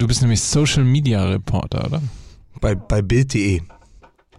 Du bist nämlich Social Media Reporter, oder? Bei, bei Bild.de.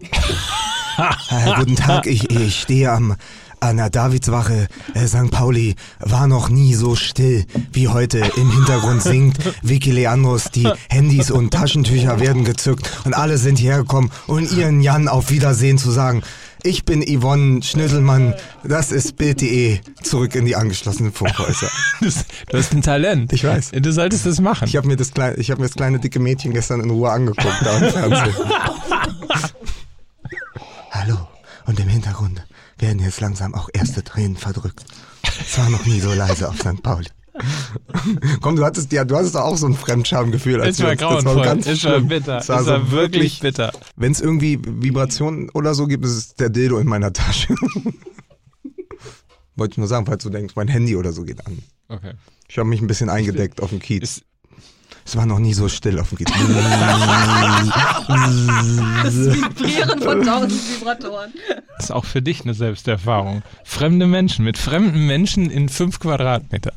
äh, guten Tag, ich, ich stehe am, an der Davidswache. Äh, St. Pauli war noch nie so still wie heute. Im Hintergrund singt Vicky Leandros. Die Handys und Taschentücher werden gezückt und alle sind hierher gekommen, um ihren Jan auf Wiedersehen zu sagen. Ich bin Yvonne Schnüttelmann. Das ist Bild.de. Zurück in die angeschlossenen Funkhäuser. Du hast ein Talent. Ich weiß. Du solltest das machen. Ich habe mir, das kleine- ich hab mir das kleine dicke Mädchen gestern in Ruhe angeguckt da im Fernsehen. Hallo. Und im Hintergrund werden jetzt langsam auch erste Tränen verdrückt. Es war noch nie so leise auf St. Pauli. Komm, du hattest ja, du hattest auch so ein Fremdschamgefühl. als wir war uns- das grauenvoll. ganz es war schlimm. bitter. Es war, es so war wirklich bitter. Wenn es irgendwie Vibrationen oder so gibt, ist es der Dildo in meiner Tasche. Wollte ich nur sagen, falls du denkst, mein Handy oder so geht an. Okay. Ich habe mich ein bisschen eingedeckt auf dem Kiez. Ist- es war noch nie so still auf dem Kiez. Das Vibrieren von tausend Vibratoren. Das ist auch für dich eine Selbsterfahrung. Fremde Menschen, mit fremden Menschen in fünf Quadratmetern.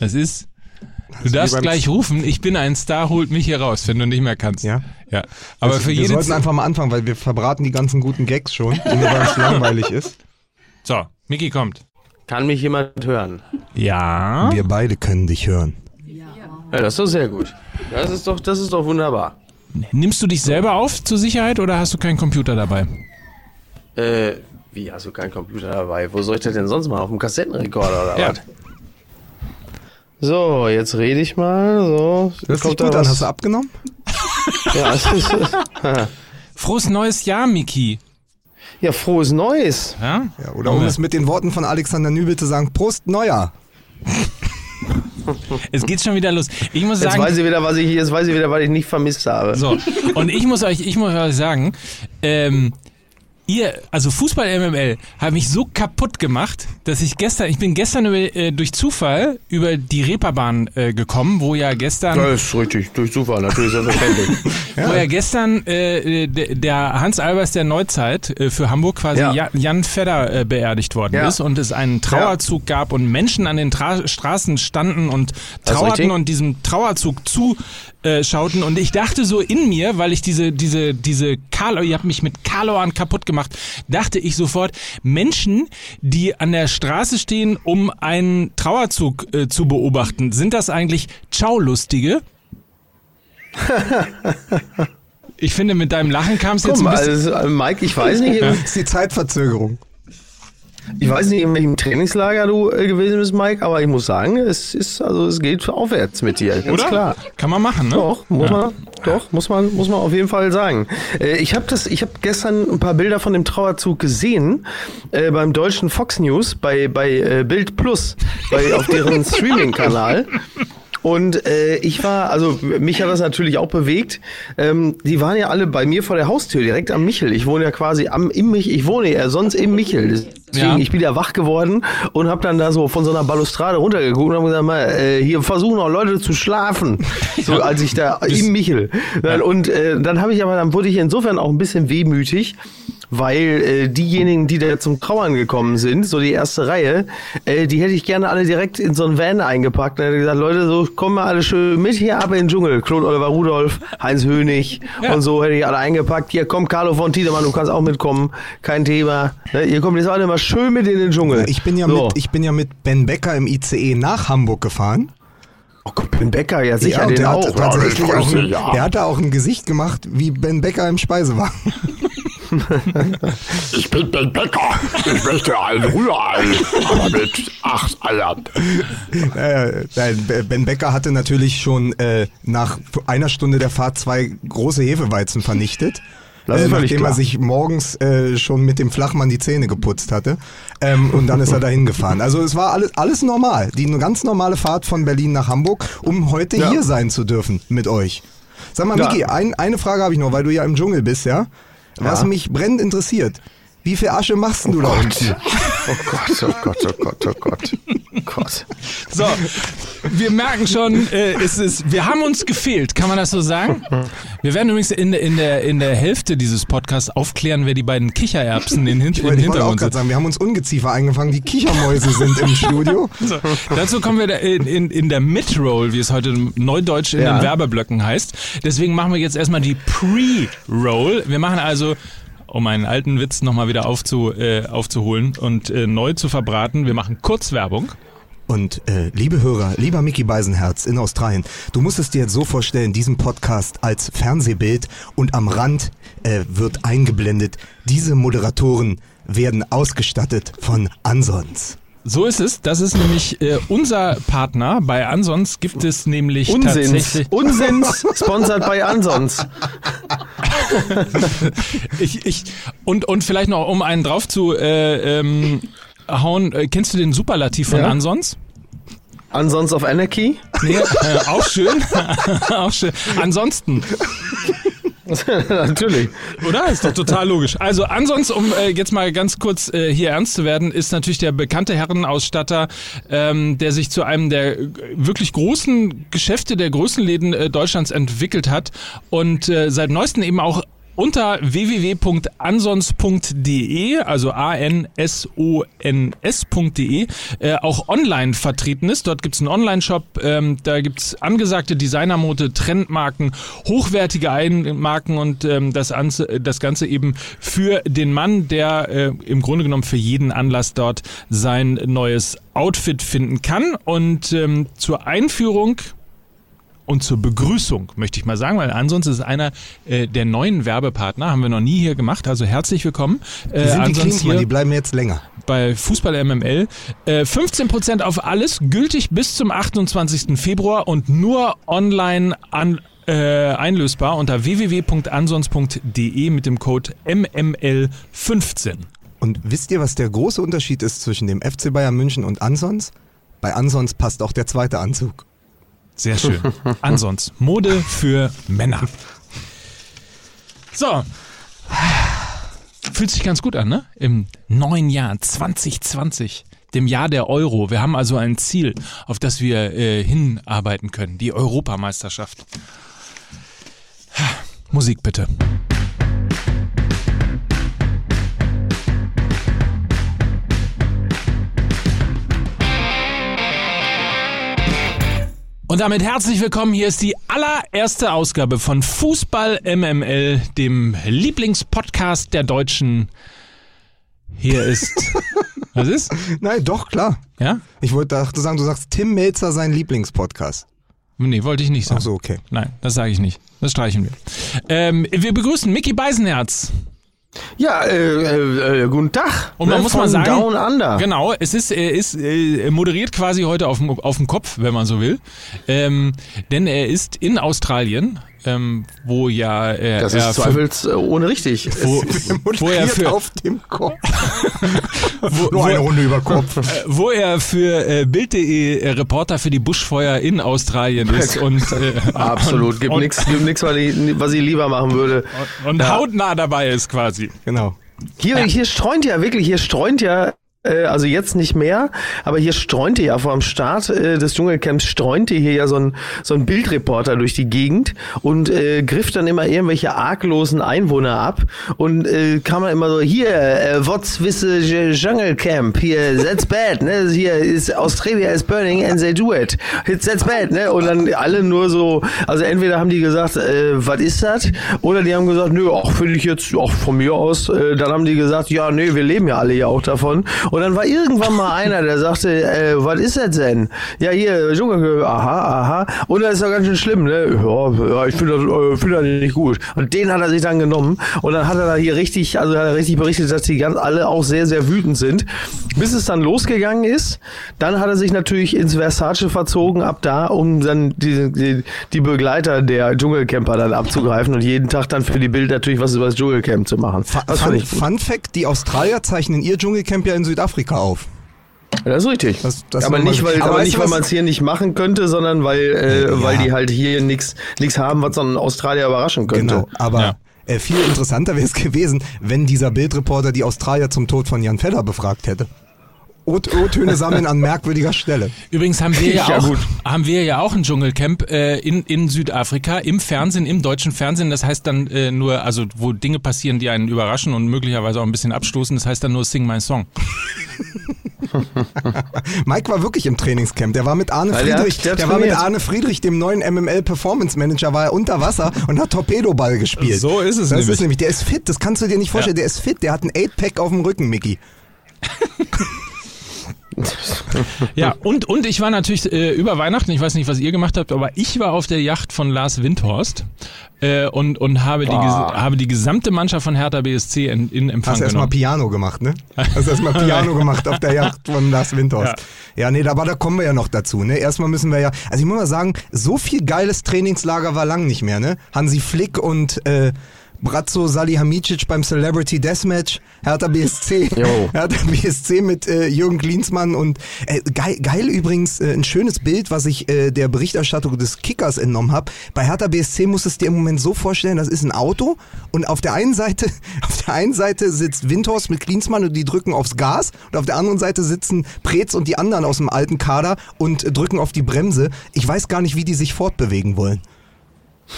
Das ist. Du wie darfst gleich rufen, ich bin ein Star, holt mich hier raus, wenn du nicht mehr kannst. Ja? Ja. Aber Also, für wir jede. sollten einfach mal anfangen, weil wir verbraten die ganzen guten Gags schon, weil es langweilig ist. So, Miki kommt. Kann mich jemand hören? Ja. Wir beide können dich hören. Ja, das ist doch sehr gut. Das ist doch, das ist doch wunderbar. Nimmst du dich selber auf zur Sicherheit oder hast du keinen Computer dabei? Äh, wie, hast du keinen Computer dabei? Wo soll ich das denn sonst mal? Auf dem Kassettenrekorder oder Ja. was? So, jetzt rede ich mal. So, Das Kommt da gut an. Hast du abgenommen? Ja, es ist, Frohes neues Jahr, Miki. ja, frohes Neues. Ja? Ja, oder um es mit den Worten von Alexander Nübel zu sagen, Prost Neujahr. Es geht schon wieder los. Ich muss Jetzt sagen, weiß ich wieder, was ich, jetzt weiß ich wieder, was ich nicht vermisst habe. So, und ich muss euch, ich muss euch sagen, ähm, ihr, also Fußball MML, hat mich so kaputt gemacht, dass ich gestern, ich bin gestern über, äh, durch Zufall über die Reeperbahn äh, gekommen, wo ja gestern, Das ist richtig, durch Zufall, natürlich selbstverständlich. wo ja gestern äh, d- der Hans Albers der Neuzeit äh, für Hamburg quasi Ja. Ja- Jan Fedder äh, beerdigt worden Ja. ist und es einen Trauerzug gab und Menschen an den Tra Straßen standen und trauerten und diesem Trauerzug zuschauten und ich dachte so in mir, weil ich diese diese diese Carlo, ihr habt mich mit Carloan kaputt gemacht, dachte ich sofort Menschen, die an der Straße stehen, um einen Trauerzug äh, zu beobachten, sind das eigentlich Ciao-Lustige? Ich finde, mit deinem Lachen kam es jetzt ein mal, bisschen. also, äh, Mike, ich weiß nicht, Das ist die Zeitverzögerung. Ich weiß nicht, in welchem Trainingslager du äh, gewesen bist, Mike, aber ich muss sagen, es ist, also es geht aufwärts mit dir, ganz Oder? klar. Kann man machen, ne? Doch, muss Ja. man, doch, muss man, muss man auf jeden Fall sagen. Äh, ich habe das, ich habe gestern ein paar Bilder von dem Trauerzug gesehen äh, beim deutschen Fox News bei bei äh, Bild Plus, bei auf deren Streaming-Kanal. Und äh, ich war, also mich hat das natürlich auch bewegt. Ähm, die waren ja alle bei mir vor der Haustür, direkt am Michel. Ich wohne ja quasi am im Michel. Ich wohne ja sonst im Michel. Deswegen, Ja. ich bin ja wach geworden und habe dann da so von so einer Balustrade runtergeguckt und habe gesagt, mal, äh, hier versuchen auch Leute zu schlafen. So als ich da im Michel. Dann, Und äh, dann habe ich aber, dann wurde ich insofern auch ein bisschen wehmütig. Weil äh, diejenigen, die da zum Trauern gekommen sind, so die erste Reihe, äh, die hätte ich gerne alle direkt in so einen Van eingepackt. Und hätte gesagt, Leute, so kommen wir alle schön mit hier ab in den Dschungel. Claude Oliver Rudolph, Heinz Hönig Ja. und so hätte ich alle eingepackt. Hier kommt Carlo von Tiedemann, du kannst auch mitkommen, kein Thema. Ne, ihr kommt jetzt alle mal schön mit in den Dschungel. Ich bin ja, so. mit, ich bin ja mit Ben Becker im ICE nach Hamburg gefahren. oh Gott, Ben Becker, ja sicher, ja, den der auch. hat tatsächlich Ja, das auch, ein, der hatte auch ein Gesicht gemacht wie Ben Becker im Speisewagen. Ich bin Ben Becker. Ich möchte ein Rührei, aber mit acht Eiern. Äh, nein, Be- Ben Becker hatte natürlich schon äh, nach einer Stunde der Fahrt zwei große Hefeweizen vernichtet. Das ist äh, nachdem klar. er sich morgens äh, schon mit dem Flachmann die Zähne geputzt hatte. Ähm, und dann ist er dahin gefahren. Also es war alles, alles normal. Die ganz normale Fahrt von Berlin nach Hamburg, um heute Ja. hier sein zu dürfen mit euch. Sag mal, Ja. Miki, ein, eine Frage habe ich noch, weil du ja im Dschungel bist, ja? Was Ja. mich brennend interessiert. Wie viel Asche machst du da unten? Oh Gott, oh Gott, oh Gott, oh Gott. Oh Gott. So, wir merken schon, äh, es ist, wir haben uns gefehlt, kann man das so sagen? Wir werden übrigens in, der- in, der, in der Hälfte dieses Podcasts aufklären, wer die beiden Kichererbsen in, Hin Ich im wollte, ich wollte auch Hintergrund gerade sind. sagen, wir haben uns Ungeziefer eingefangen, die Kichermäuse sind im Studio. So, dazu kommen wir da in, in, in der Mid-Roll, wie es heute neudeutsch in Ja. den Werbeblöcken heißt. Deswegen machen wir jetzt erstmal die Pre-Roll. Wir machen also, um einen alten Witz nochmal wieder aufzu, äh, aufzuholen und äh, neu zu verbraten, wir machen Kurzwerbung. Und äh, liebe Hörer, lieber Mickey Beisenherz in Australien, du musst es dir jetzt so vorstellen, diesen Podcast als Fernsehbild und am Rand äh, wird eingeblendet, diese Moderatoren werden ausgestattet von Ansons. So ist es. Das ist nämlich äh, unser Partner. Bei Ansons gibt es nämlich Unsins. tatsächlich. Unsins, sponsert bei Ansons. Ich, ich, und, und vielleicht noch, um einen drauf zu äh, ähm, hauen, äh, kennst du den Superlativ von Ja. Ansons? Ansons of Anarchy. Nee, äh, auch schön. auch schön. Ansonsten, Natürlich. oder? Ist doch total logisch. Also ansonsten, um äh, jetzt mal ganz kurz äh, hier ernst zu werden, ist natürlich der bekannte Herrenausstatter, ähm, der sich zu einem der wirklich großen Geschäfte, der größten Läden äh, Deutschlands entwickelt hat und äh, seit neuestem eben auch unter www.ansons.de, also A-N-S-O-N-S.de, äh, auch online vertreten ist. Dort gibt es einen Online-Shop, ähm, da gibt es angesagte Designermode, Trendmarken, hochwertige Eigenmarken und ähm, das, Anze das Ganze eben für den Mann, der äh, im Grunde genommen für jeden Anlass dort sein neues Outfit finden kann. Und ähm, zur Einführung und zur Begrüßung, möchte ich mal sagen, weil ansonsten ist einer äh, der neuen Werbepartner, haben wir noch nie hier gemacht, also herzlich willkommen. Äh, Die sind die Klinsmann, hier die bleiben jetzt länger. bei Fußball MML. Äh, 15% auf alles, gültig bis zum 28. Februar und nur online an, äh, einlösbar unter www.ansons.de mit dem Code MML15. Und wisst ihr, was der große Unterschied ist zwischen dem FC Bayern München und Ansons? Bei Ansons passt auch der zweite Anzug. Sehr schön. Ansonsten, Mode für Männer. So. Fühlt sich ganz gut an, ne? Im neuen Jahr 2020, dem Jahr der Euro. Wir haben also ein Ziel, auf das wir äh, hinarbeiten können. Die Europameisterschaft. Musik bitte. Und damit herzlich willkommen. Hier ist die allererste Ausgabe von Fußball MML, dem Lieblingspodcast der Deutschen. Hier ist. Was ist? Nein, doch, klar. Ja? Ich wollte dachte sagen, du sagst Tim Melzer sein Lieblingspodcast. Nee, wollte ich nicht sagen. Ach so, okay. Nein, das sage ich nicht. Das streichen wir. Ähm, wir begrüßen Mickey Beisenherz. Ja, äh, äh, äh, guten Tag. Und man Ne, muss mal sagen, Down Under. genau, es ist, er ist äh, er moderiert quasi heute auf dem, auf dem Kopf, wenn man so will. Ähm, denn er ist in Australien, ähm, wo ja äh, Das er ist zweifelsohne richtig. wo, wo er für, auf dem Kopf. wo, Nur eine Runde über Kopf. wo er für äh, Bild.de äh, Reporter für die Buschfeuer in Australien ist und, äh, Absolut. Gibt und, nichts, gibt nix, was ich, was ich lieber machen würde. und Ja. hautnah dabei ist quasi. Genau. Hier, hier streunt ja wirklich, hier streunt ja, äh, also jetzt nicht mehr, aber hier streunte ja vor dem Start äh, des Dschungelcamps streunte hier ja so ein, so ein Bildreporter durch die Gegend und äh, griff dann immer irgendwelche arglosen Einwohner ab und äh, kam dann immer so, hier, äh, what's with the Jungle Camp? Hier, that's bad, ne? Hier ist Australia is burning and they do it. It's that's bad, ne? Und dann alle nur so, also entweder haben die gesagt, äh, was ist das? Oder die haben gesagt, nö, auch finde ich jetzt auch von mir aus. Äh, dann haben die gesagt, ja, nee, wir leben ja alle ja auch davon. Und dann war irgendwann mal einer, der sagte, äh, was ist das denn? Ja, hier, Junge, aha, aha. Und das ist ja ganz schön schlimm, ne? Ja, ich finde das, äh, finde das nicht gut. Und den hat er sich dann genommen. Und dann hat er da hier richtig, also hat er richtig berichtet, dass die ganz alle auch sehr, sehr wütend sind. Bis es dann losgegangen ist, dann hat er sich natürlich ins Versace verzogen, ab da, um dann die, die, die Begleiter der Dschungelcamper dann abzugreifen und jeden Tag dann für die Bild natürlich was über das Dschungelcamp zu machen. Das Fun, gut. Fun Fact, die Australier zeichnen ihr Dschungelcamp ja in Südafrika auf. Das ist richtig. Das- das aber nicht, weil, Aber nicht, weil man es hier nicht machen könnte, sondern weil, äh, Ja. weil die halt hier nichts nichts haben, was so ein Australier überraschen könnte. Genau. Aber Ja. Äh, viel interessanter wäre es gewesen, wenn dieser Bildreporter die Australier zum Tod von Jan Fedder befragt hätte. O-Töne sammeln an merkwürdiger Stelle. Übrigens haben wir ja, Ja, auch, gut. haben wir ja auch ein Dschungelcamp äh, in, in Südafrika im Fernsehen, im deutschen Fernsehen. Das heißt dann äh, nur, also wo Dinge passieren, die einen überraschen und möglicherweise auch ein bisschen abstoßen. Das heißt dann nur Sing My Song. Mike war wirklich im Trainingscamp. Der war mit Arne Weil Friedrich, der der, war mit. Arne Friedrich, dem neuen MML Performance Manager, war er unter Wasser und hat Torpedoball gespielt. So ist es das nämlich. Ist nämlich. Der ist fit, das kannst du dir nicht vorstellen. Der ist fit, der hat ein 8-Pack auf dem Rücken, Mickey. Ja, und, und ich war natürlich äh, über Weihnachten, ich weiß nicht, was ihr gemacht habt, aber ich war auf der Yacht von Lars Windhorst äh, und, und habe, die, ges- habe die gesamte Mannschaft von Hertha BSC in, in Empfang Hast erstmal. Piano gemacht, ne? Hast erstmal Piano gemacht auf der Yacht von Lars Windhorst. Ja. nee, aber da kommen wir ja noch dazu, ne? Erstmal müssen wir ja, also ich muss mal sagen, so viel geiles Trainingslager war lang nicht mehr, ne? Hansi Flick und äh, Bratzo Salihamidzic beim Celebrity Deathmatch, Hertha BSC, Jo. Hertha BSC mit äh, Jürgen Klinsmann und äh, geil, geil übrigens äh, ein schönes Bild, was ich äh, der Berichterstattung des Kickers entnommen habe. Bei Hertha BSC musst du es dir im Moment so vorstellen, das ist ein Auto und auf der einen Seite, auf der einen Seite sitzt Windhorst mit Klinsmann und die drücken aufs Gas und auf der anderen Seite sitzen Preetz und die anderen aus dem alten Kader und äh, drücken auf die Bremse. Ich weiß gar nicht, wie die sich fortbewegen wollen.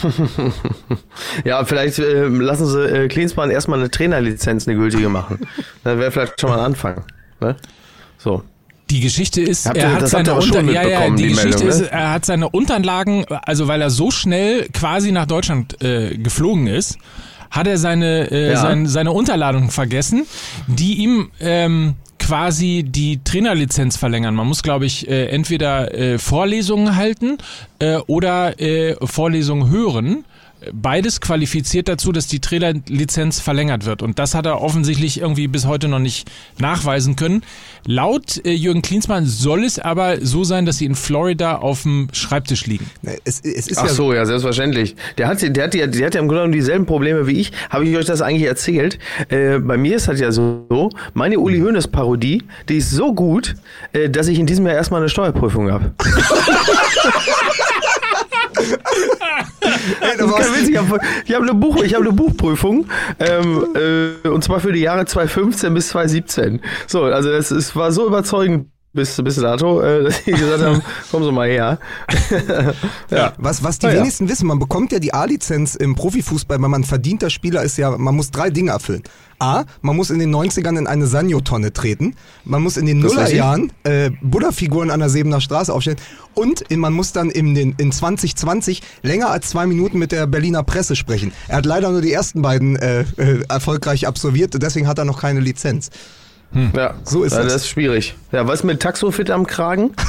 Ja, vielleicht äh, lassen sie äh, Klinsmann erstmal eine Trainerlizenz, eine gültige machen. Dann wäre vielleicht schon mal ein Anfang. Ne? So. Die Geschichte ist, Habt er hat seine ihr aber schon Unter ja, ja, mitbekommen, die die Geschichte Meldung, ist, ne? er hat seine Unterlagen, also weil er so schnell quasi nach Deutschland äh, geflogen ist, hat er seine äh, Ja. sein, seine Unterladung vergessen, die ihm ähm, quasi die Trainerlizenz verlängern. Man muss, glaube ich, äh, entweder äh, Vorlesungen halten äh, oder äh, Vorlesungen hören. Beides qualifiziert dazu, dass die Trainerlizenz verlängert wird. Und das hat er offensichtlich irgendwie bis heute noch nicht nachweisen können. Laut äh, Jürgen Klinsmann soll es aber so sein, dass sie in Florida auf dem Schreibtisch liegen. Es, es ist Ach ja so, ja, selbstverständlich. Der hat, der hat, ja, der hat ja im Grunde genommen dieselben Probleme wie ich. Habe ich euch das eigentlich erzählt? Äh, bei mir ist das ja so, meine Uli Hoeneß Parodie, die ist so gut, äh, dass ich in diesem Jahr erstmal eine Steuerprüfung habe. Ey, Das ist ich habe hab eine, Buch, ich hab eine Buchprüfung ähm, äh, und zwar für die Jahre 2015 bis 2017. So, also es, es war so überzeugend bis, bis dato, äh, dass die gesagt haben, kommen Sie mal her. ja. Was, was die ja. wenigsten wissen, man bekommt ja die A-Lizenz im Profifußball, wenn man verdienter Spieler ist, ja, man muss drei Dinge erfüllen. A, man muss in den 90ern in eine Sanyo-Tonne treten. Man muss in den. Nullerjahren äh, Buddha-Figuren an der Sebener Straße aufstellen. Und man muss dann in, den, in 2020 länger als zwei Minuten mit der Berliner Presse sprechen. Er hat leider nur die ersten beiden äh, äh, erfolgreich absolviert, deswegen hat er noch keine Lizenz. Ja, So ist ja, das. das ist schwierig. Ja, was mit Taxofit am Kragen?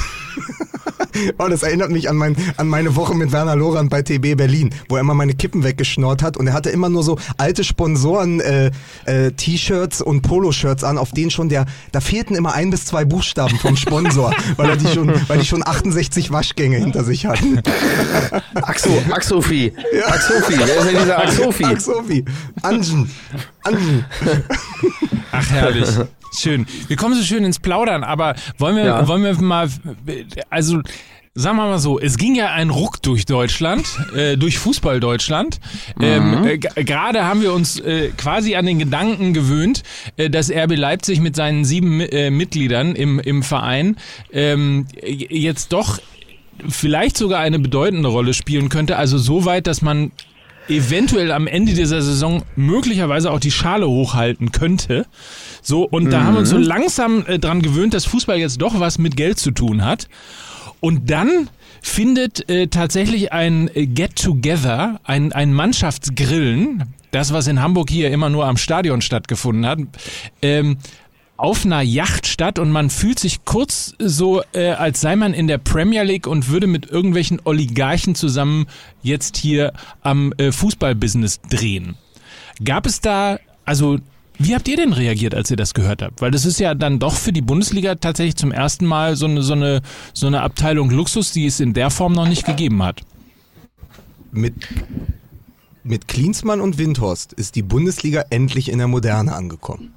Oh, das erinnert mich an, mein, an meine Woche mit Werner Lorand bei TB Berlin, wo er immer meine Kippen weggeschnort hat und er hatte immer nur so alte Sponsoren äh, äh, T-Shirts und Poloshirts an, auf denen schon der, da fehlten immer ein bis zwei Buchstaben vom Sponsor, weil er die schon, weil die schon 68 Waschgänge hinter sich hatten. Axo, Axofi. Axofi. Wer ist denn dieser Axofi? Sophie, Anjen, Anjen. Ach, herrlich. Schön. Wir kommen so schön ins Plaudern, aber wollen wir, Ja. wollen wir mal, also, sagen wir mal so, es ging ja ein Ruck durch Deutschland, äh, durch Fußball Deutschland. Ähm, äh, g- Gerade haben wir uns äh, quasi an den Gedanken gewöhnt, äh, dass RB Leipzig mit seinen sieben äh, Mitgliedern im, im Verein ähm, jetzt doch vielleicht sogar eine bedeutende Rolle spielen könnte. Also so weit, dass man eventuell am Ende dieser Saison möglicherweise auch die Schale hochhalten könnte. So, und da haben wir uns so langsam äh, dran gewöhnt, dass Fußball jetzt doch was mit Geld zu tun hat. Und dann findet äh, tatsächlich ein äh, Get-Together, ein, ein Mannschaftsgrillen, das, was in Hamburg hier immer nur am Stadion stattgefunden hat, ähm, auf einer Yacht statt und man fühlt sich kurz so, äh, als sei man in der Premier League und würde mit irgendwelchen Oligarchen zusammen jetzt hier am äh, Fußballbusiness drehen. Gab es da, also wie habt ihr denn reagiert, als ihr das gehört habt? Weil das ist ja dann doch für die Bundesliga tatsächlich zum ersten Mal so eine, so eine, so eine Abteilung Luxus, die es in der Form noch nicht gegeben hat. Mit, mit Klinsmann und Windhorst ist die Bundesliga endlich in der Moderne angekommen.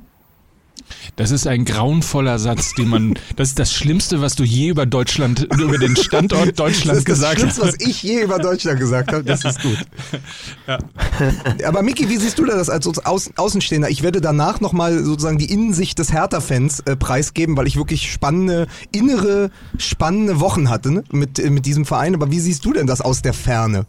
Das ist ein grauenvoller Satz, den man, das ist das Schlimmste, was du je über Deutschland, über den Standort Deutschland Das ist das gesagt Schlimmste, hast. was ich je über Deutschland gesagt habe. Das ist gut. Aber Miki, wie siehst du das als Außen Außenstehender? Ich werde danach nochmal sozusagen die Innensicht des Hertha-Fans äh, preisgeben, weil ich wirklich spannende, innere, spannende Wochen hatte ne? mit, äh, mit diesem Verein. Aber wie siehst du denn das aus der Ferne?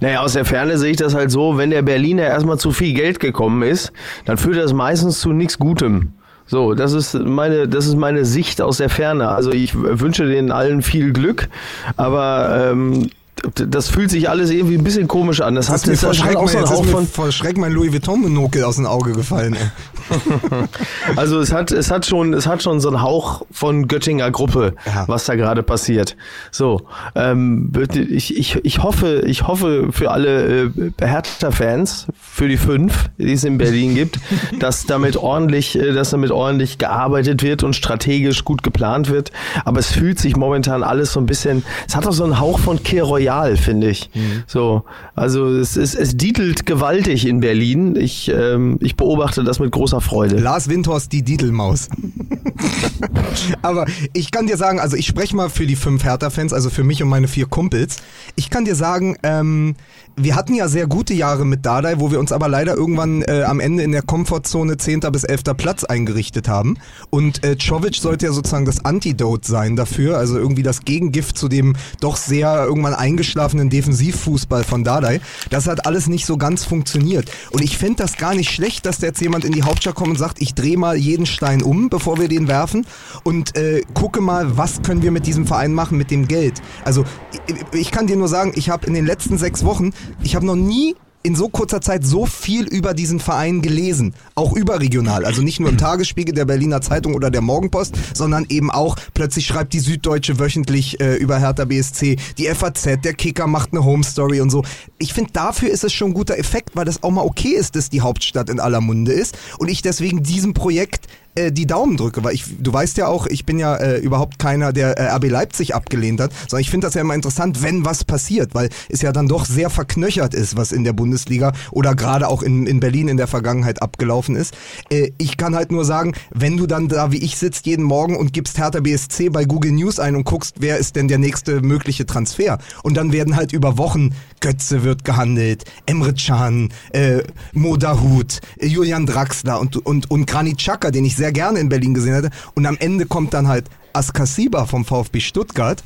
Naja, aus der Ferne sehe ich das halt so, wenn der Berliner erstmal zu viel Geld gekommen ist, dann führt das meistens zu nichts Gutem. So, das ist meine, das ist meine Sicht aus der Ferne. Also ich wünsche denen allen viel Glück, aber ähm, das fühlt sich alles irgendwie ein bisschen komisch an. Das, Das hat, ist mir das hat auch so mein, einen Hauch von, vor Schreck mein Louis Vuitton-Monokel aus den Augen gefallen. Ey. Also es hat, es hat schon, es hat schon so einen Hauch von Göttinger Gruppe, Ja. was da gerade passiert. So, ähm, ich, ich, ich hoffe, ich hoffe für alle äh, Hertha-Fans, für die fünf, die es in Berlin gibt, dass damit ordentlich, äh, dass damit ordentlich gearbeitet wird und strategisch gut geplant wird. Aber es fühlt sich momentan alles so ein bisschen, es hat auch so einen Hauch von Kir Royal, finde ich. So, also es ist, es dietelt gewaltig in Berlin. Ich, ähm, ich beobachte das mit großer Freude. Lars Windhorst, die Didelmaus. Aber ich kann dir sagen, also ich spreche mal für die fünf Hertha-Fans, also für mich und meine vier Kumpels. Ich kann dir sagen, ähm, wir hatten ja sehr gute Jahre mit Dardai, wo wir uns aber leider irgendwann äh, am Ende in der Komfortzone 10. bis 11. Platz eingerichtet haben. Und äh, Czovic sollte ja sozusagen das Antidote sein dafür, also irgendwie das Gegengift zu dem doch sehr irgendwann eingeschlafenen Defensivfußball von Dardai. Das hat alles nicht so ganz funktioniert. Und ich fände das gar nicht schlecht, dass da jetzt jemand in die Hauptstadt kommt und sagt, ich drehe mal jeden Stein um, bevor wir den werfen und äh, gucke mal, was können wir mit diesem Verein machen, mit dem Geld. Also ich, ich kann dir nur sagen, ich habe in den letzten sechs Wochen, ich habe noch nie in so kurzer Zeit so viel über diesen Verein gelesen, auch überregional, also nicht nur im Tagesspiegel der Berliner Zeitung oder der Morgenpost, sondern eben auch plötzlich schreibt die Süddeutsche wöchentlich äh, über Hertha BSC, die FAZ, der Kicker macht eine Home Story und so. Ich finde, dafür ist es schon ein guter Effekt, weil das auch mal okay ist, dass die Hauptstadt in aller Munde ist und ich deswegen diesem Projekt äh, die Daumen drücke, weil ich, du weißt ja auch, ich bin ja äh, überhaupt keiner, der äh, RB Leipzig abgelehnt hat, sondern ich finde das ja immer interessant, wenn was passiert, weil es ja dann doch sehr verknöchert ist, was in der Bundesliga oder gerade auch in, in Berlin in der Vergangenheit abgelaufen ist. Äh, ich kann halt nur sagen, wenn du dann da wie ich sitzt jeden Morgen und gibst Hertha BSC bei Google News ein und guckst, wer ist denn der nächste mögliche Transfer und dann werden halt über Wochen Götze wird gehandelt, Emre Can, äh, Modahut, äh, Julian Draxler und, und, und Granit Xhaka, den ich sehr gerne in Berlin gesehen hätte. Und am Ende kommt dann halt Askasiba vom VfB Stuttgart.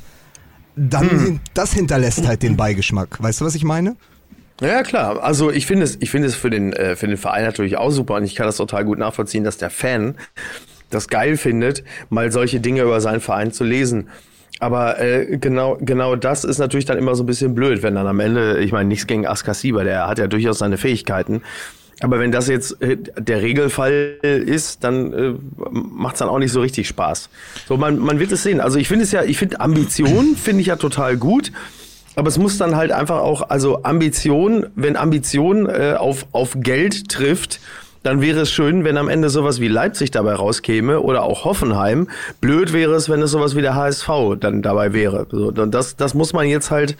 Dann, hin- das hinterlässt halt den Beigeschmack. Weißt du, was ich meine? Ja, klar. Also ich finde es, ich finde es für den, äh, für den Verein natürlich auch super und ich kann das total gut nachvollziehen, dass der Fan das geil findet, mal solche Dinge über seinen Verein zu lesen. Aber äh, genau, genau das ist natürlich dann immer so ein bisschen blöd, wenn dann am Ende, ich meine, nichts gegen Askasiba, der hat ja durchaus seine Fähigkeiten. Aber wenn das jetzt äh, der Regelfall ist, dann äh, macht es dann auch nicht so richtig Spaß. So, man, man wird es sehen. Also ich finde es ja, ich finde Ambition finde ich ja total gut. Aber es muss dann halt einfach auch, also Ambition, wenn Ambition äh, auf, auf Geld trifft, dann wäre es schön, wenn am Ende sowas wie Leipzig dabei rauskäme oder auch Hoffenheim. Blöd wäre es, wenn es sowas wie der HSV dann dabei wäre. So, und das, das muss man jetzt halt,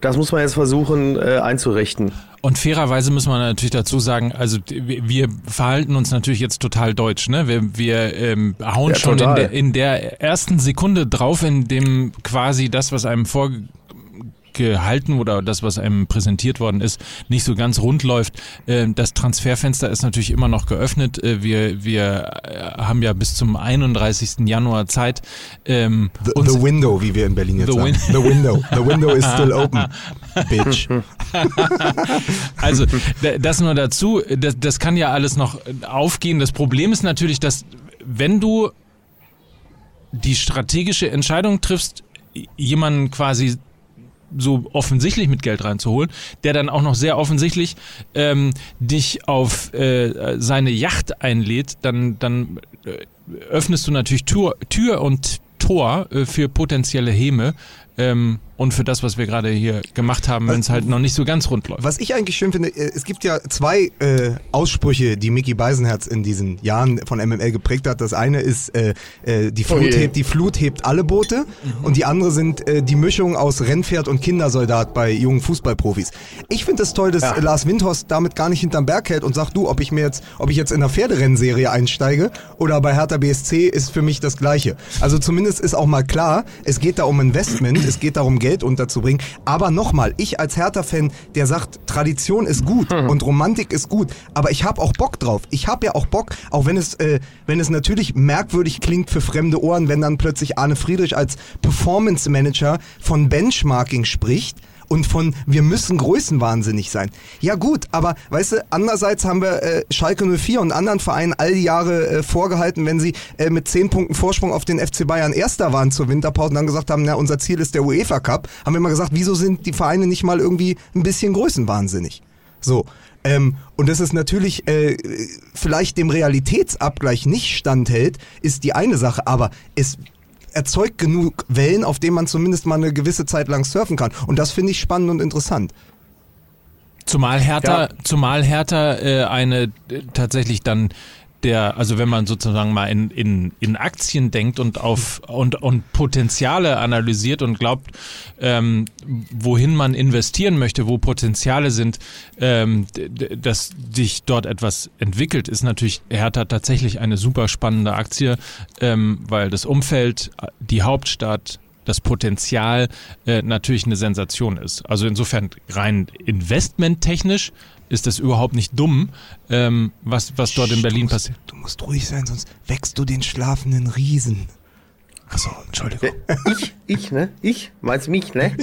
das muss man jetzt versuchen äh, einzurichten. Und fairerweise muss man natürlich dazu sagen, also wir verhalten uns natürlich jetzt total deutsch, ne? Wir, wir ähm, hauen Ja, schon in der, in der ersten Sekunde drauf, in dem quasi das, was einem vorgehalten oder das, was einem präsentiert worden ist, nicht so ganz rund läuft. Ähm, das Transferfenster ist natürlich immer noch geöffnet. Äh, wir wir äh, haben ja bis zum 31. Januar Zeit. Ähm, The, the window, wie wir in Berlin jetzt The sagen. the window. The window is still open. Bitch. Also das nur dazu, das, das kann ja alles noch aufgehen. Das Problem ist natürlich, dass wenn du die strategische Entscheidung triffst, jemanden quasi so offensichtlich mit Geld reinzuholen, der dann auch noch sehr offensichtlich ähm, dich auf äh, seine Yacht einlädt, dann, dann äh, öffnest du natürlich Tür, Tür und Tor äh, für potenzielle Häme, ähm, und für das, was wir gerade hier gemacht haben, wenn es halt noch nicht so ganz rund läuft. Was ich eigentlich schön finde, äh, es gibt ja zwei äh, Aussprüche, die Mickey Beisenherz in diesen Jahren von MML geprägt hat. Das eine ist, äh, äh, die, Flut Oh je. hebt, die Flut hebt alle Boote und die andere sind äh, die Mischung aus Rennpferd und Kindersoldat bei jungen Fußballprofis. Ich finde es toll, dass Ja. Lars Windhorst damit gar nicht hinterm Berg hält und sagt, du, ob ich mir jetzt, ob ich jetzt in einer Pferderennserie einsteige oder bei Hertha BSC ist für mich das Gleiche. Also zumindest ist auch mal klar, es geht da um Investment, es geht darum, Geld unterzubringen. Aber nochmal, ich als Hertha-Fan, der sagt, Tradition ist gut und Romantik ist gut, aber ich habe auch Bock drauf. Ich habe ja auch Bock, auch wenn es, äh, wenn es natürlich merkwürdig klingt für fremde Ohren, wenn dann plötzlich Arne Friedrich als Performance Manager von Benchmarking spricht und von wir müssen größenwahnsinnig sein. Ja gut, aber weißt du, andererseits haben wir äh, Schalke 04 und anderen Vereinen all die Jahre äh, vorgehalten, wenn sie äh, mit 10 Punkten Vorsprung auf den FC Bayern Erster waren zur Winterpause und dann gesagt haben, na unser Ziel ist der UEFA Cup, haben wir immer gesagt, wieso sind die Vereine nicht mal irgendwie ein bisschen größenwahnsinnig? So. Ähm, und dass es natürlich äh, vielleicht dem Realitätsabgleich nicht standhält, ist die eine Sache, aber es erzeugt genug Wellen, auf denen man zumindest mal eine gewisse Zeit lang surfen kann. Und das finde ich spannend und interessant. Zumal Hertha, Ja. zumal Hertha äh, eine äh, tatsächlich dann der, also wenn man sozusagen mal in, in, in Aktien denkt und auf und, und Potenziale analysiert und glaubt, ähm, wohin man investieren möchte, wo Potenziale sind, ähm, dass sich dort etwas entwickelt, ist natürlich Hertha tatsächlich eine super spannende Aktie, ähm, weil das Umfeld, die Hauptstadt, das Potenzial äh, natürlich eine Sensation ist. Also insofern rein investmenttechnisch ist das überhaupt nicht dumm, ähm, was, was dort in Berlin passiert. Du musst ruhig sein, sonst wächst du den schlafenden Riesen. Achso, Entschuldigung. Ich, ich, ne? Ich? Meinst mich, ne?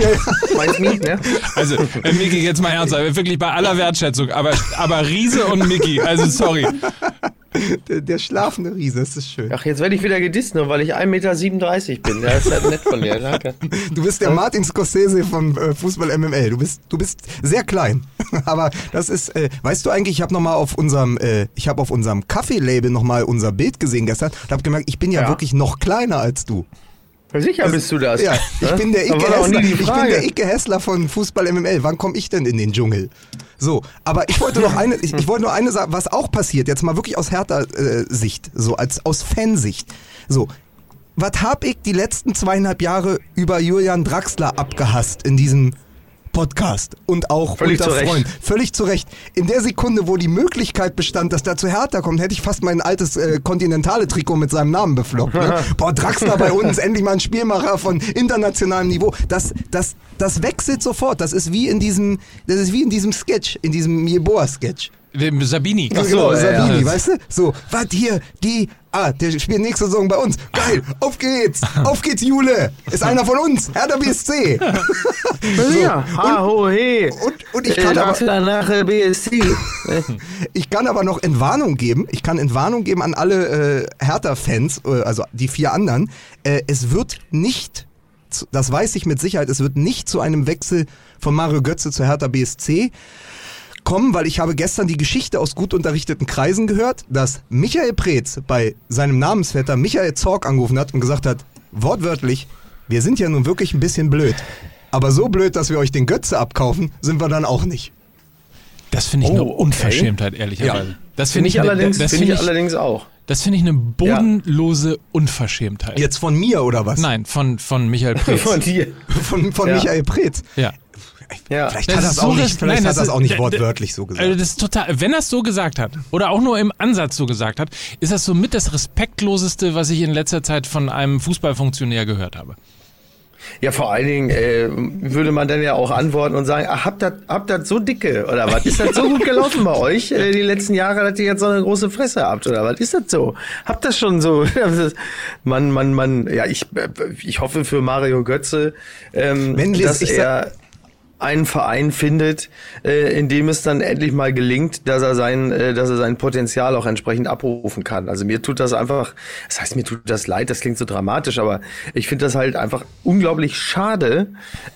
Meinst mich, ne? Also, äh, Miki, jetzt mal ernsthaft, wirklich bei aller Wertschätzung, aber, aber Riese und Miki, also sorry. Der, der schlafende Riese, das ist schön. Ach, jetzt werde ich wieder gedisst, nur weil ich 1,37 Meter bin. Ja, ist halt nett von dir, danke. Du bist der Martin Scorsese vom äh, Fußball MML. Du bist, du bist sehr klein. Aber das ist, äh, weißt du eigentlich, ich habe noch mal auf unserem, äh, ich habe auf unserem Kaffee-Label noch mal unser Bild gesehen gestern und habe gemerkt, ich bin ja, Ja. wirklich noch kleiner als du. Sicher bist du das. Ja, ich bin der Icke Hessler. Ich bin der Icke Hessler von Fußball MML. Wann komme ich denn in den Dschungel? So, aber ich wollte noch eine, ich, ich wollte nur eine sagen, was auch passiert, jetzt mal wirklich aus härter äh, Sicht, so als aus Fansicht. So, was hab ich die letzten zweieinhalb Jahre über Julian Draxler abgehasst in diesem Podcast und auch Völlig unter. Freunden. Völlig zu Recht. In der Sekunde, wo die Möglichkeit bestand, dass der zu Hertha kommt, hätte ich fast mein altes äh, kontinentale Trikot mit seinem Namen beflockt. Ne? Boah, Draxler bei uns, endlich mal ein Spielmacher von internationalem Niveau. Das, das, das wechselt sofort. Das ist wie in diesem, das ist wie in diesem Sketch, in diesem Jeboa-Sketch. Dem Sabini. Ach so, genau, Sabini, ja. weißt du? So, was hier, die, ah, der spielt nächste Saison bei uns. Geil, auf geht's, auf geht's, Jule. Ist einer von uns, Hertha BSC. Ja, ha, ho, he. Und, und ich Äh, kann aber, Draxler nach äh, BSC. ich kann aber noch Entwarnung geben. Ich kann Entwarnung geben an alle äh, Hertha-Fans, äh, also die vier anderen. Äh, es wird nicht, das weiß ich mit Sicherheit, es wird nicht zu einem Wechsel von Mario Götze zu Hertha BSC kommen, weil ich habe gestern die Geschichte aus gut unterrichteten Kreisen gehört, dass Michael Preetz bei seinem Namensvetter Michael Zorg angerufen hat und gesagt hat, wortwörtlich, wir sind ja nun wirklich ein bisschen blöd. Aber so blöd, dass wir euch den Götze abkaufen, sind wir dann auch nicht. Das finde ich Oh, eine okay. Unverschämtheit, ehrlicherweise. Das Finde ich, eine- allerdings, das finde finde ich allerdings auch. das finde ich eine bodenlose Unverschämtheit. Jetzt von mir oder was? Nein, von, von Michael Preetz. Von dir. Von, von Ja. Michael Preetz. Ja. Ja. Vielleicht Das hat er ist es auch so nicht, vielleicht nein, hat das er es auch nicht wortwörtlich so Also gesagt. das ist total, wenn er es so gesagt hat oder auch nur im Ansatz so gesagt hat, ist das somit das respektloseste, was ich in letzter Zeit von einem Fußballfunktionär gehört habe. Ja, vor allen Dingen äh, würde man dann ja auch antworten und sagen, ach, habt ihr habt das so dicke oder was? Ist das so gut gelaufen bei euch äh, die letzten Jahre, dass ihr jetzt so eine große Fresse habt oder was? Ist das so? Habt das schon so? Das ist- man, man, man, ja, ich, äh, ich hoffe für Mario Götze, ähm, Wenn, Liz, dass ich sag- er einen Verein findet, äh, in dem es dann endlich mal gelingt, dass er sein, äh, dass er sein Potenzial auch entsprechend abrufen kann. Also mir tut das einfach, das heißt mir tut das leid, das klingt so dramatisch, aber ich finde das halt einfach unglaublich schade,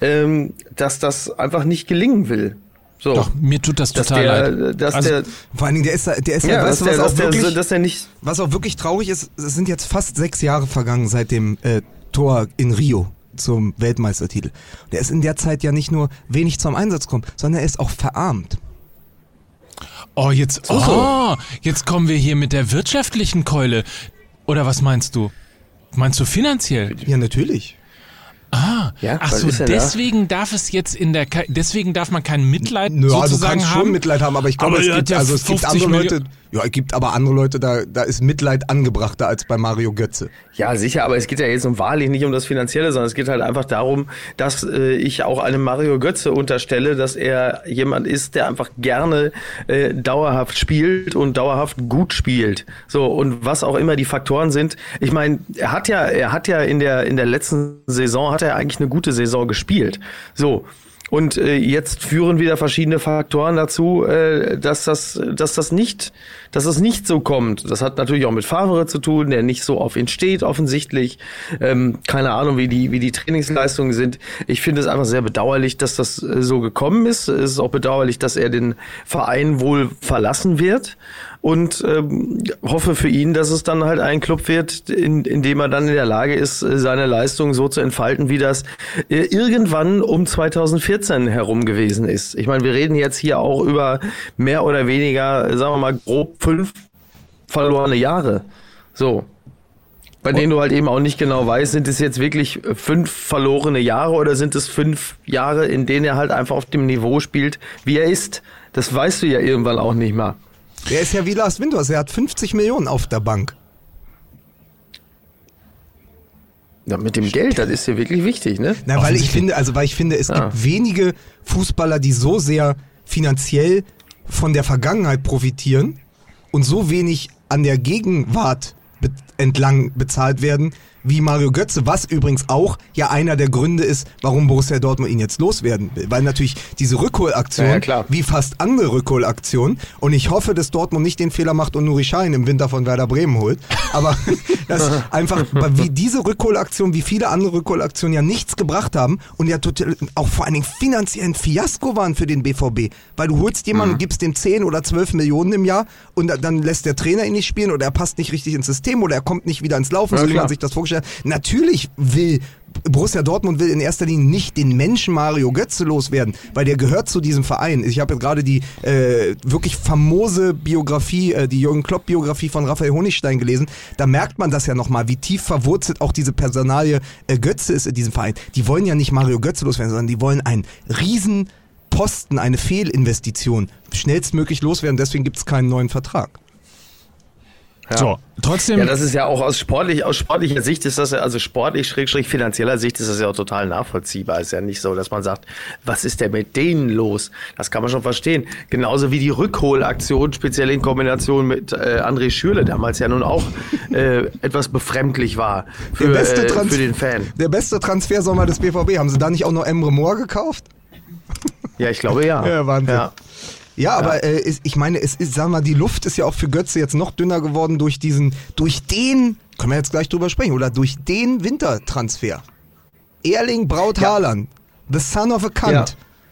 ähm, dass das einfach nicht gelingen will. So. Doch, mir tut das dass total der, leid. dass Also, der, Vor allen Dingen, der ist, da- der ist ja, dass weißt du, der, was dass auch der, wirklich, dass der nicht, was auch wirklich traurig ist, es sind jetzt fast sechs Jahre vergangen seit dem äh, Tor in Rio zum Weltmeistertitel. Der ist in der Zeit ja nicht nur wenig zum Einsatz gekommen, sondern er ist auch verarmt. Oh, jetzt, oh, jetzt kommen wir hier mit der wirtschaftlichen Keule. Oder was meinst du? Meinst du finanziell? Ja, natürlich. Ah, Ja, ach so, denn da? deswegen darf es jetzt in der, deswegen darf man kein Mitleid Nö, also du sozusagen kannst haben. schon Mitleid haben, aber ich glaube, Aber es er gibt, ja also es gibt 50 andere Millionen- Leute, ja, es gibt aber andere Leute, da, da ist Mitleid angebrachter als bei Mario Götze. Ja, sicher, aber es geht ja jetzt um wahrlich nicht um das Finanzielle, sondern es geht halt einfach darum, dass äh, ich auch einem Mario Götze unterstelle, dass er jemand ist, der einfach gerne äh, dauerhaft spielt und dauerhaft gut spielt. So, und was auch immer die Faktoren sind. Ich meine, er hat ja, er hat ja in der, in der letzten Saison, hat er eigentlich eine gute Saison gespielt. So. Und äh, jetzt führen wieder verschiedene Faktoren dazu, äh, dass das, dass das nicht, dass das nicht so kommt. Das hat natürlich auch mit Favre zu tun, der nicht so auf ihn steht, offensichtlich. Ähm, keine Ahnung, wie die, wie die Trainingsleistungen sind. Ich finde es einfach sehr bedauerlich, dass das äh, so gekommen ist. Es ist auch bedauerlich, dass er den Verein wohl verlassen wird. Und ähm, hoffe für ihn, dass es dann halt ein Club wird, in, in dem er dann in der Lage ist, äh, seine Leistung so zu entfalten, wie das äh, irgendwann um 2014 herum gewesen ist. Ich meine, wir reden jetzt hier auch über mehr oder weniger, sagen wir mal, grob fünf verlorene Jahre. So. Bei denen du halt eben auch nicht genau weißt, sind es jetzt wirklich fünf verlorene Jahre oder sind es fünf Jahre, in denen er halt einfach auf dem Niveau spielt, wie er ist. Das weißt du ja irgendwann auch nicht mal. Der ist ja wie Lars Winters, er hat 50 Millionen auf der Bank. Ja, mit dem Geld, das ist ja wirklich wichtig, ne? Na, weil ich finde, also weil ich finde, es Ja. gibt wenige Fußballer, die so sehr finanziell von der Vergangenheit profitieren und so wenig an der Gegenwart be entlang bezahlt werden wie Mario Götze, was übrigens auch ja einer der Gründe ist, warum Borussia Dortmund ihn jetzt loswerden will. Weil natürlich diese Rückholaktion, Ja, ja, wie fast andere Rückholaktionen, und ich hoffe, dass Dortmund nicht den Fehler macht und Nuri Sahin im Winter von Werder Bremen holt, aber das einfach, wie diese Rückholaktion, wie viele andere Rückholaktionen ja nichts gebracht haben und ja total, auch vor allen Dingen finanziell ein Fiasko waren für den BVB, weil du holst jemanden Mhm. und gibst dem 10 oder 12 Millionen im Jahr und da- dann lässt der Trainer ihn nicht spielen oder er passt nicht richtig ins System oder er kommt nicht wieder ins Laufen, Ja, so wie man sich das vorgestellt hat. Natürlich will Borussia Dortmund will in erster Linie nicht den Menschen Mario Götze loswerden, weil der gehört zu diesem Verein. Ich habe gerade die äh, wirklich famose Biografie, äh, die Jürgen Klopp Biografie von Raphael Honigstein gelesen. Da merkt man das ja nochmal, wie tief verwurzelt auch diese Personalie äh, Götze ist in diesem Verein. Die wollen ja nicht Mario Götze loswerden, sondern die wollen einen riesen Posten, eine Fehlinvestition schnellstmöglich loswerden. Deswegen gibt es keinen neuen Vertrag. So, trotzdem. Ja, das ist ja auch aus sportlich, aus sportlicher Sicht ist das ja, also sportlich, schrägstrich finanzieller Sicht ist das ja auch total nachvollziehbar. Ist ja nicht so, dass man sagt, was ist denn mit denen los? Das kann man schon verstehen. Genauso wie die Rückholaktion, speziell in Kombination mit äh, André Schürle damals ja nun auch äh, etwas befremdlich war für, Der beste, äh, für den Fan. der beste Transfersommer des BVB. Haben sie da nicht auch noch Emre Moore gekauft? Ja, ich glaube ja. Ja, Wahnsinn. Ja. Ja, aber äh, ist, ich meine, es ist, sag mal, die Luft ist ja auch für Götze jetzt noch dünner geworden durch diesen, durch den, können wir jetzt gleich drüber sprechen, oder durch den Wintertransfer. Erling Braut Haaland, the son of a cunt, Ja.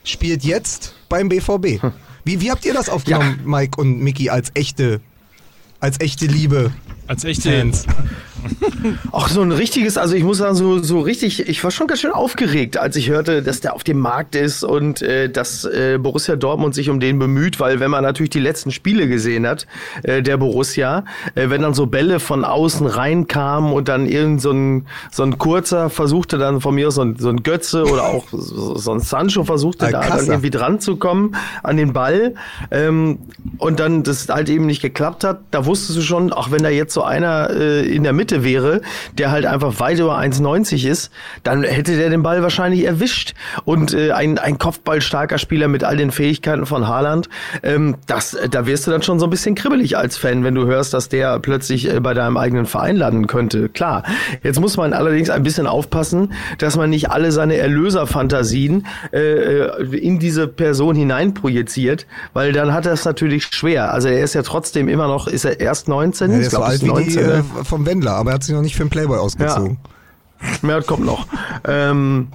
spielt jetzt beim BVB. Wie, wie habt ihr das aufgenommen, Mike und Mickey, als echte, als echte Liebe? Als echte Fans? Auch so ein richtiges, also ich muss sagen, so, so richtig, ich war schon ganz schön aufgeregt, als ich hörte, dass der auf dem Markt ist und äh, dass äh, Borussia Dortmund sich um den bemüht, weil wenn man natürlich die letzten Spiele gesehen hat, äh, der Borussia, äh, wenn dann so Bälle von außen reinkamen und dann irgend so ein, so ein kurzer versuchte dann von mir aus so ein, so ein Götze oder auch so, so ein Sancho versuchte da dann irgendwie dran zu kommen an den Ball ähm, und dann das halt eben nicht geklappt hat, da wusstest du schon, auch wenn da jetzt so einer äh, in der Mitte wäre, der halt einfach weit über 1,90 ist, dann hätte der den Ball wahrscheinlich erwischt und äh, ein, ein kopfballstarker Spieler mit all den Fähigkeiten von Haaland, ähm, das, da wirst du dann schon so ein bisschen kribbelig als Fan, wenn du hörst, dass der plötzlich äh, bei deinem eigenen Verein landen könnte. Klar, jetzt muss man allerdings ein bisschen aufpassen, dass man nicht alle seine Erlöserfantasien äh, äh, in diese Person hineinprojiziert, weil dann hat er es natürlich schwer. Also er ist ja trotzdem immer noch, ist er erst 19? Ja, der alt ist wie die 19, ne? äh, vom Wendler, aber er hat sich noch nicht für den Playboy ausgezogen. Mehr kommt noch. Ähm,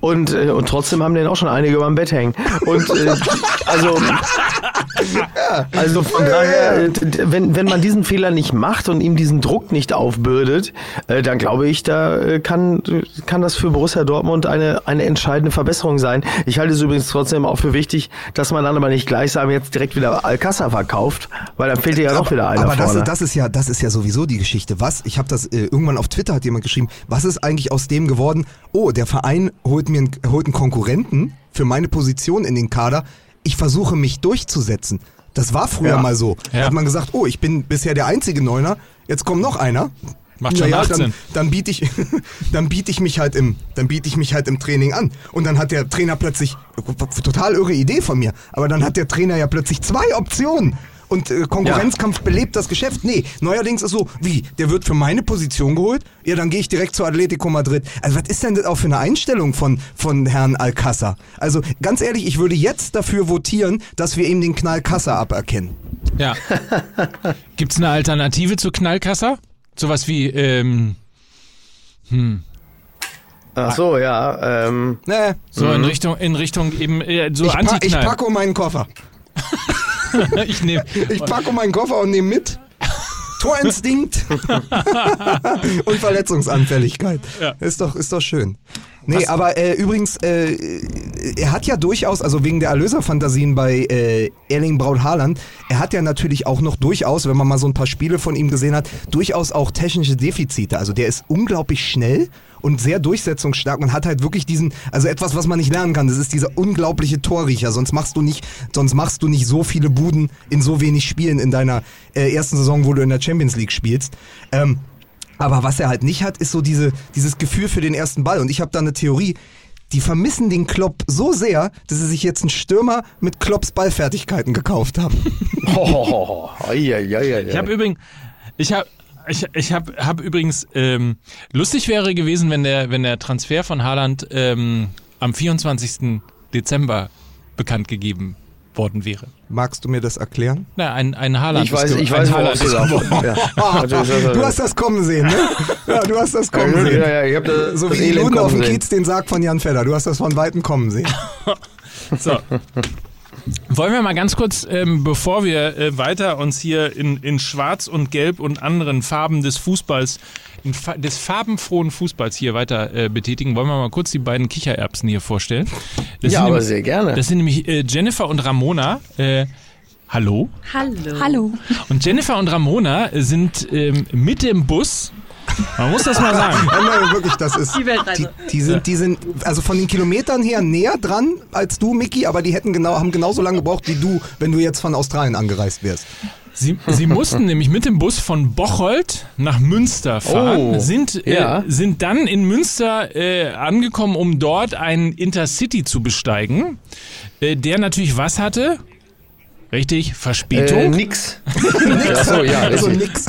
und, äh, und trotzdem haben den auch schon einige beim Bett hängen. Und äh, also Also von daher, äh, wenn, wenn man diesen Fehler nicht macht und ihm diesen Druck nicht aufbürdet, äh, dann glaube ich, da äh, kann, kann das für Borussia Dortmund eine, eine entscheidende Verbesserung sein. Ich halte es übrigens trotzdem auch für wichtig, dass man dann aber nicht gleichsam jetzt direkt wieder Alcázar verkauft, weil dann fehlt dir ja doch wieder einer Aber das, vorne. das ist ja, das ist ja sowieso die Geschichte. Was? Ich habe das irgendwann auf Twitter hat jemand geschrieben. Was ist eigentlich aus dem geworden? Oh, der Verein holt mir einen, holt einen Konkurrenten für meine Position in den Kader. Ich versuche mich durchzusetzen. Das war früher Ja. mal so. Da Ja. hat man gesagt, oh, ich bin bisher der einzige Neuner. Jetzt kommt noch einer. Macht schon 18. Dann, dann biete ich, dann biete ich mich halt im, dann biete ich mich halt im Training an. Und dann hat der Trainer plötzlich, total irre Idee von mir, aber dann hat der Trainer ja plötzlich zwei Optionen. Und äh, Konkurrenzkampf belebt das Geschäft. Nee, neuerdings ist so, wie, der wird für meine Position geholt? Ja, dann gehe ich direkt zu Atletico Madrid. Also was ist denn das auch für eine Einstellung von, von Herrn Alcázar? Also ganz ehrlich, ich würde jetzt dafür votieren, dass wir ihm den Knall Kassa aberkennen. Ja. Gibt's eine Alternative zu Knallkasser? Sowas wie, ähm, Ach so, ja. Ähm, Nee, so in Richtung, in Richtung eben, äh, so ich, pa ich packe um meinen Koffer. ich nehme. Ich packe meinen Koffer und nehme mit. Torinstinkt und Verletzungsanfälligkeit. Ja. Ist doch, ist doch schön. Nee, aber äh, übrigens, äh, er hat ja durchaus, also wegen der Erlöserfantasien bei äh, Erling Braut Haaland, er hat ja natürlich auch noch durchaus, wenn man mal so ein paar Spiele von ihm gesehen hat, durchaus auch technische Defizite. Also der ist unglaublich schnell und sehr durchsetzungsstark und hat halt wirklich diesen, also etwas, was man nicht lernen kann. Das ist dieser unglaubliche Torriecher. Sonst machst du nicht, sonst machst du nicht so viele Buden in so wenig Spielen in deiner äh, ersten Saison, wo du in der Champions League spielst. Ähm, aber was er halt nicht hat, ist so diese, dieses Gefühl für den ersten Ball. Und ich habe da eine Theorie. Die vermissen den Klopp so sehr, dass sie sich jetzt einen Stürmer mit Klopps Ballfertigkeiten gekauft haben. oh, ai, ai, ai, ai. Ich habe übrigens, ich habe ich, ich habe hab übrigens, ähm, lustig wäre gewesen, wenn der, wenn der Transfer von Haaland ähm, am 24. Dezember bekannt gegeben worden wäre. Magst du mir das erklären? Na, ein, ein Haaland ich weiß, ich ein weiß, Haaland ist du geworden. sagst. Ja. Natürlich, Du hast das kommen sehen, ne? Ja, du hast das kommen ja, sehen. ja, ja, ich hab das, So das wie die Elend Luden auf dem. Kiez den Sarg von Jan Fedder. Du hast das von Weitem kommen sehen. So. Wollen wir mal ganz kurz, ähm, bevor wir äh, weiter uns hier in, in Schwarz und Gelb und anderen Farben des Fußballs, in fa des farbenfrohen Fußballs hier weiter äh, betätigen, wollen wir mal kurz die beiden Kichererbsen hier vorstellen. Das Ja, sind aber nämlich, sehr gerne. Das sind nämlich äh, Jennifer und Ramona. Äh, hallo? Hallo. Hallo. Und Jennifer und Ramona sind ähm, mit dem Bus. Man muss das mal sagen. Nein, wirklich, das ist. Die Weltreise. Die, die sind, die sind, also von den Kilometern her näher dran als du, Mickey, aber die hätten genau, haben genauso lange gebraucht wie du, wenn du jetzt von Australien angereist wärst. Sie, sie mussten nämlich mit dem Bus von Bocholt nach Münster fahren, Oh, sind, äh, ja. sind dann in Münster äh, angekommen, um dort einen Intercity zu besteigen, äh, der natürlich was hatte? Richtig, Äh, Verspätung. nix. Achso, ja, Also nix.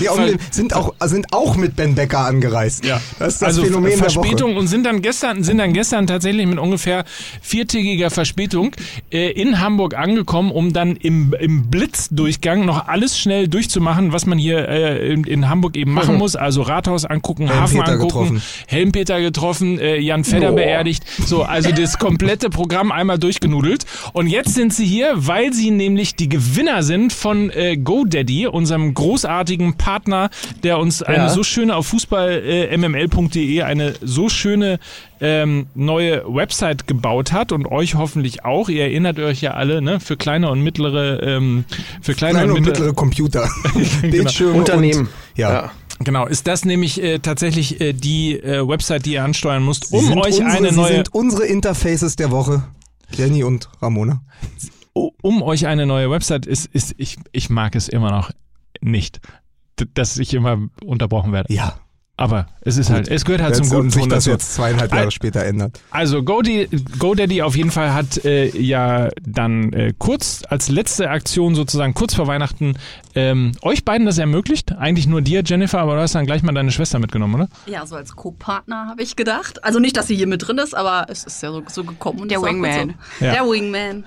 ja, sind auch, sind auch mit Ben Becker angereist. Ja. Das ist das also Phänomen. Verspätung und sind dann gestern sind dann gestern tatsächlich mit ungefähr viertägiger Verspätung äh, in Hamburg angekommen, um dann im, im Blitzdurchgang noch alles schnell durchzumachen, was man hier äh, in, in Hamburg eben machen muss. Also Rathaus angucken, Hafen Helmpeter angucken, getroffen. Helmpeter getroffen, äh, Jan Fedder beerdigt. So, also das komplette Programm einmal durchgenudelt. Und jetzt sind sie hier, weil sie nämlich die Gewinner sind von äh, GoDaddy, unserem großartigen Partner, der uns eine Ja. so schöne auf fußballmml.de eine so schöne ähm, neue Website gebaut hat und euch hoffentlich auch. Ihr erinnert euch ja alle, ne, für kleine und mittlere, ähm, für kleine, Kleine und und mittlere, mittlere Computer. Bildschirme Unternehmen. Und, ja. genau, ist das nämlich äh, tatsächlich äh, die äh, Website, die ihr ansteuern müsst, Sie um sind euch unsere, eine Sie neue sind unsere Interfaces der Woche. Jenny und Ramona. Um euch eine neue Website ist, ist ich, ich mag es immer noch nicht, dass ich immer unterbrochen werde. Ja. Aber es ist halt, es gehört halt zum Jetzt, guten und sich Ton das dazu. jetzt zweieinhalb Jahre später ändert. Also GoDaddy, GoDaddy auf jeden Fall hat äh, ja dann äh, kurz als letzte Aktion sozusagen kurz vor Weihnachten ähm, euch beiden das ermöglicht. Eigentlich nur dir, Jennifer, aber du hast dann gleich mal deine Schwester mitgenommen, oder? Ja, so als Co-Partner habe ich gedacht. Also nicht, dass sie hier mit drin ist, aber es ist ja so, so gekommen. Und Der gut Wingman. So. Ja. Der Wingman.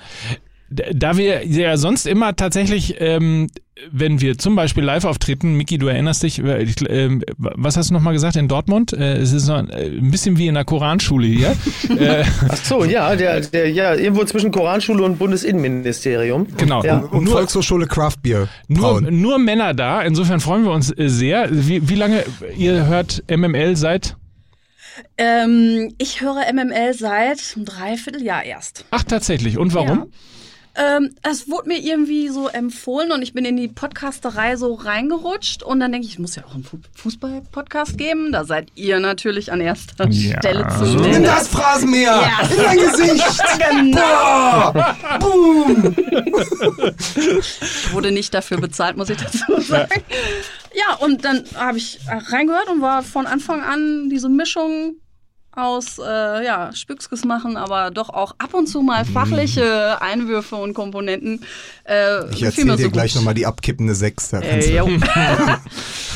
Da wir ja sonst immer tatsächlich, ähm, wenn wir zum Beispiel live auftreten, Miki, du erinnerst dich, äh, ähm, was hast du nochmal gesagt in Dortmund? Äh, es ist so ein, äh, ein bisschen wie in der Koranschule hier. äh, Ach so, ja, der, der, ja, irgendwo zwischen Koranschule und Bundesinnenministerium. genau. Ja. Und Nur, Volkshochschule Craft Beer. nur, nur Männer da. Insofern freuen wir uns äh, sehr. Wie, wie lange ihr hört MML seit? Ähm, ich höre MML seit einem Dreivierteljahr erst. Ach, tatsächlich. Und warum? Ähm, es wurde mir irgendwie so empfohlen und ich bin in die Podcasterei so reingerutscht und dann denke ich, es muss ja auch einen Fu- Fußball-Podcast geben. Da seid ihr natürlich an erster Ja. Stelle zu Nimm nennen. das Phrasenmäher Ja. in dein Gesicht. Genau. Boom. Ich wurde nicht dafür bezahlt, muss ich dazu sagen. Ja, und dann habe ich reingehört und war von Anfang an diese Mischung aus äh, ja, Spückskes machen, aber doch auch ab und zu mal fachliche Einwürfe und Komponenten. Äh, Ich erzähle dir so gleich nochmal die abkippende Sechs. Da Äh.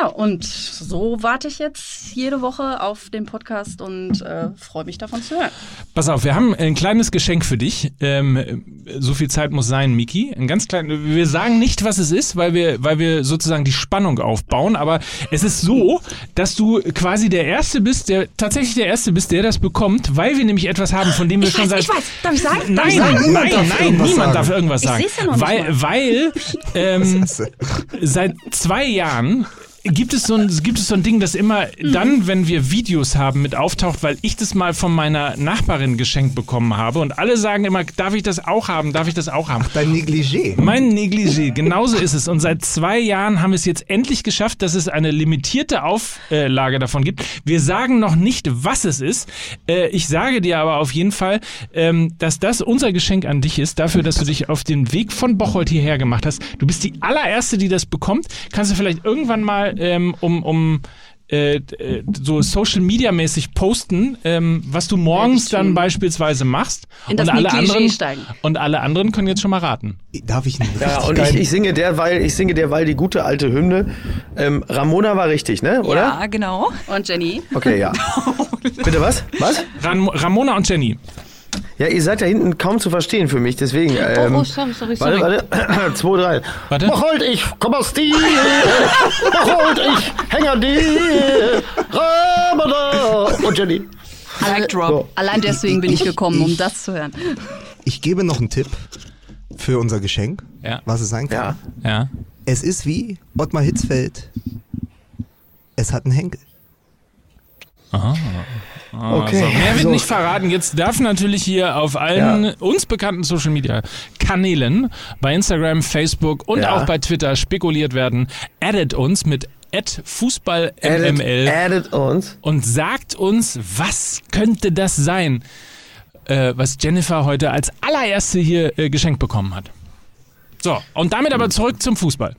ja, und so warte ich jetzt jede Woche auf den Podcast und äh, freue mich davon zu hören. Pass auf, wir haben ein kleines Geschenk für dich. Ähm, so viel Zeit muss sein, Miki. Ein ganz klein. Wir sagen nicht, was es ist, weil wir, weil wir sozusagen die Spannung aufbauen. Aber es ist so, dass du quasi der Erste bist, der tatsächlich der Erste bist, der das bekommt, weil wir nämlich etwas haben, von dem wir Ich schon weiß, seit. ich weiß. Darf ich sagen? Darf Nein, ich sagen? nein, nein, darf irgendwas niemand sagen. darf irgendwas Ich sagen. seh's ja noch nicht weil, mal. weil ähm, seit zwei Jahren gibt es so ein, gibt es so ein Ding, das immer Mhm. dann, wenn wir Videos haben, mit auftaucht, weil ich das mal von meiner Nachbarin geschenkt bekommen habe und alle sagen immer, darf ich das auch haben, darf ich das auch haben. Dein Negligé. Mein Negligé, genauso ist es. Und seit zwei Jahren haben wir es jetzt endlich geschafft, dass es eine limitierte Auflage davon gibt. Wir sagen noch nicht, was es ist. Äh, Ich sage dir aber auf jeden Fall, ähm, dass das unser Geschenk an dich ist, dafür, dass du dich auf den Weg von Bocholt hierher gemacht hast. Du bist die allererste, die das bekommt. Kannst du vielleicht irgendwann mal ähm, um, um äh, äh, so Social Media mäßig posten, ähm, was du morgens dann beispielsweise machst. In das und alle Negligé anderen steigen. und alle anderen können jetzt schon mal raten. Darf ich einen Ja, und ich, ich singe derweil, ich singe derweil die gute alte Hymne. Ähm, Ramona war richtig, ne? Oder? Ja, genau. Und Jenny? Okay, ja. Bitte was? Was? Ram Ramona und Jenny. Ja, ihr seid da hinten kaum zu verstehen für mich, deswegen. Ähm, oh, sorry, sorry, sorry. Warte, warte. Zwei, drei. Warte. Bocholt, ich komm aus dir. Bocholt, ich häng an dir. Ramona. Und Jenny. Mic drop. So. Allein deswegen bin ich gekommen, um das zu hören. Ich gebe noch einen Tipp für unser Geschenk, Ja. was es sein kann. Ja. Ja. Es ist wie Ottmar Hitzfeld. Es hat einen Henkel. Okay. So, mehr wird So. nicht verraten. Jetzt darf natürlich hier auf allen Ja. uns bekannten Social Media Kanälen, bei Instagram, Facebook und Ja. auch bei Twitter spekuliert werden. Addet uns mit @fußballmml Added uns. und sagt uns, was könnte das sein, äh, was Jennifer heute als allererste hier äh, geschenkt bekommen hat. So, und damit aber zurück zum Fußball.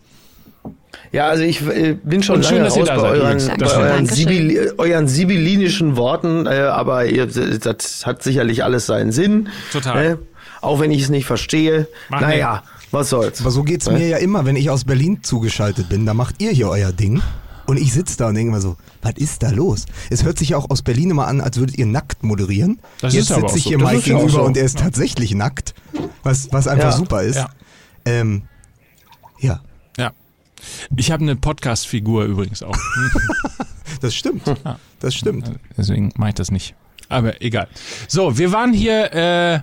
Ja, also ich äh, bin schon schön, lange dass ihr raus da bei seid euren, bei euren. Sibyl, euren sibyllinischen Worten, äh, aber ihr, das hat sicherlich alles seinen Sinn. Total. Ne? Auch wenn ich es nicht verstehe. Mach naja, was soll's. Aber so geht's mir ja immer, wenn ich aus Berlin zugeschaltet bin. Da macht ihr hier euer Ding. Und ich sitze da und denke mir so, was ist da los? Es hört sich ja auch aus Berlin immer an, als würdet ihr nackt moderieren. Das Jetzt sitze ich so. hier Mike ja gegenüber so. und er ist tatsächlich nackt. Was, was einfach Ja. super ist. Ja. Ähm, ja, Ja. Ich habe eine Podcast-Figur übrigens auch. das stimmt. Das stimmt. Deswegen mache ich das nicht. Aber egal. So, wir waren hier. Äh,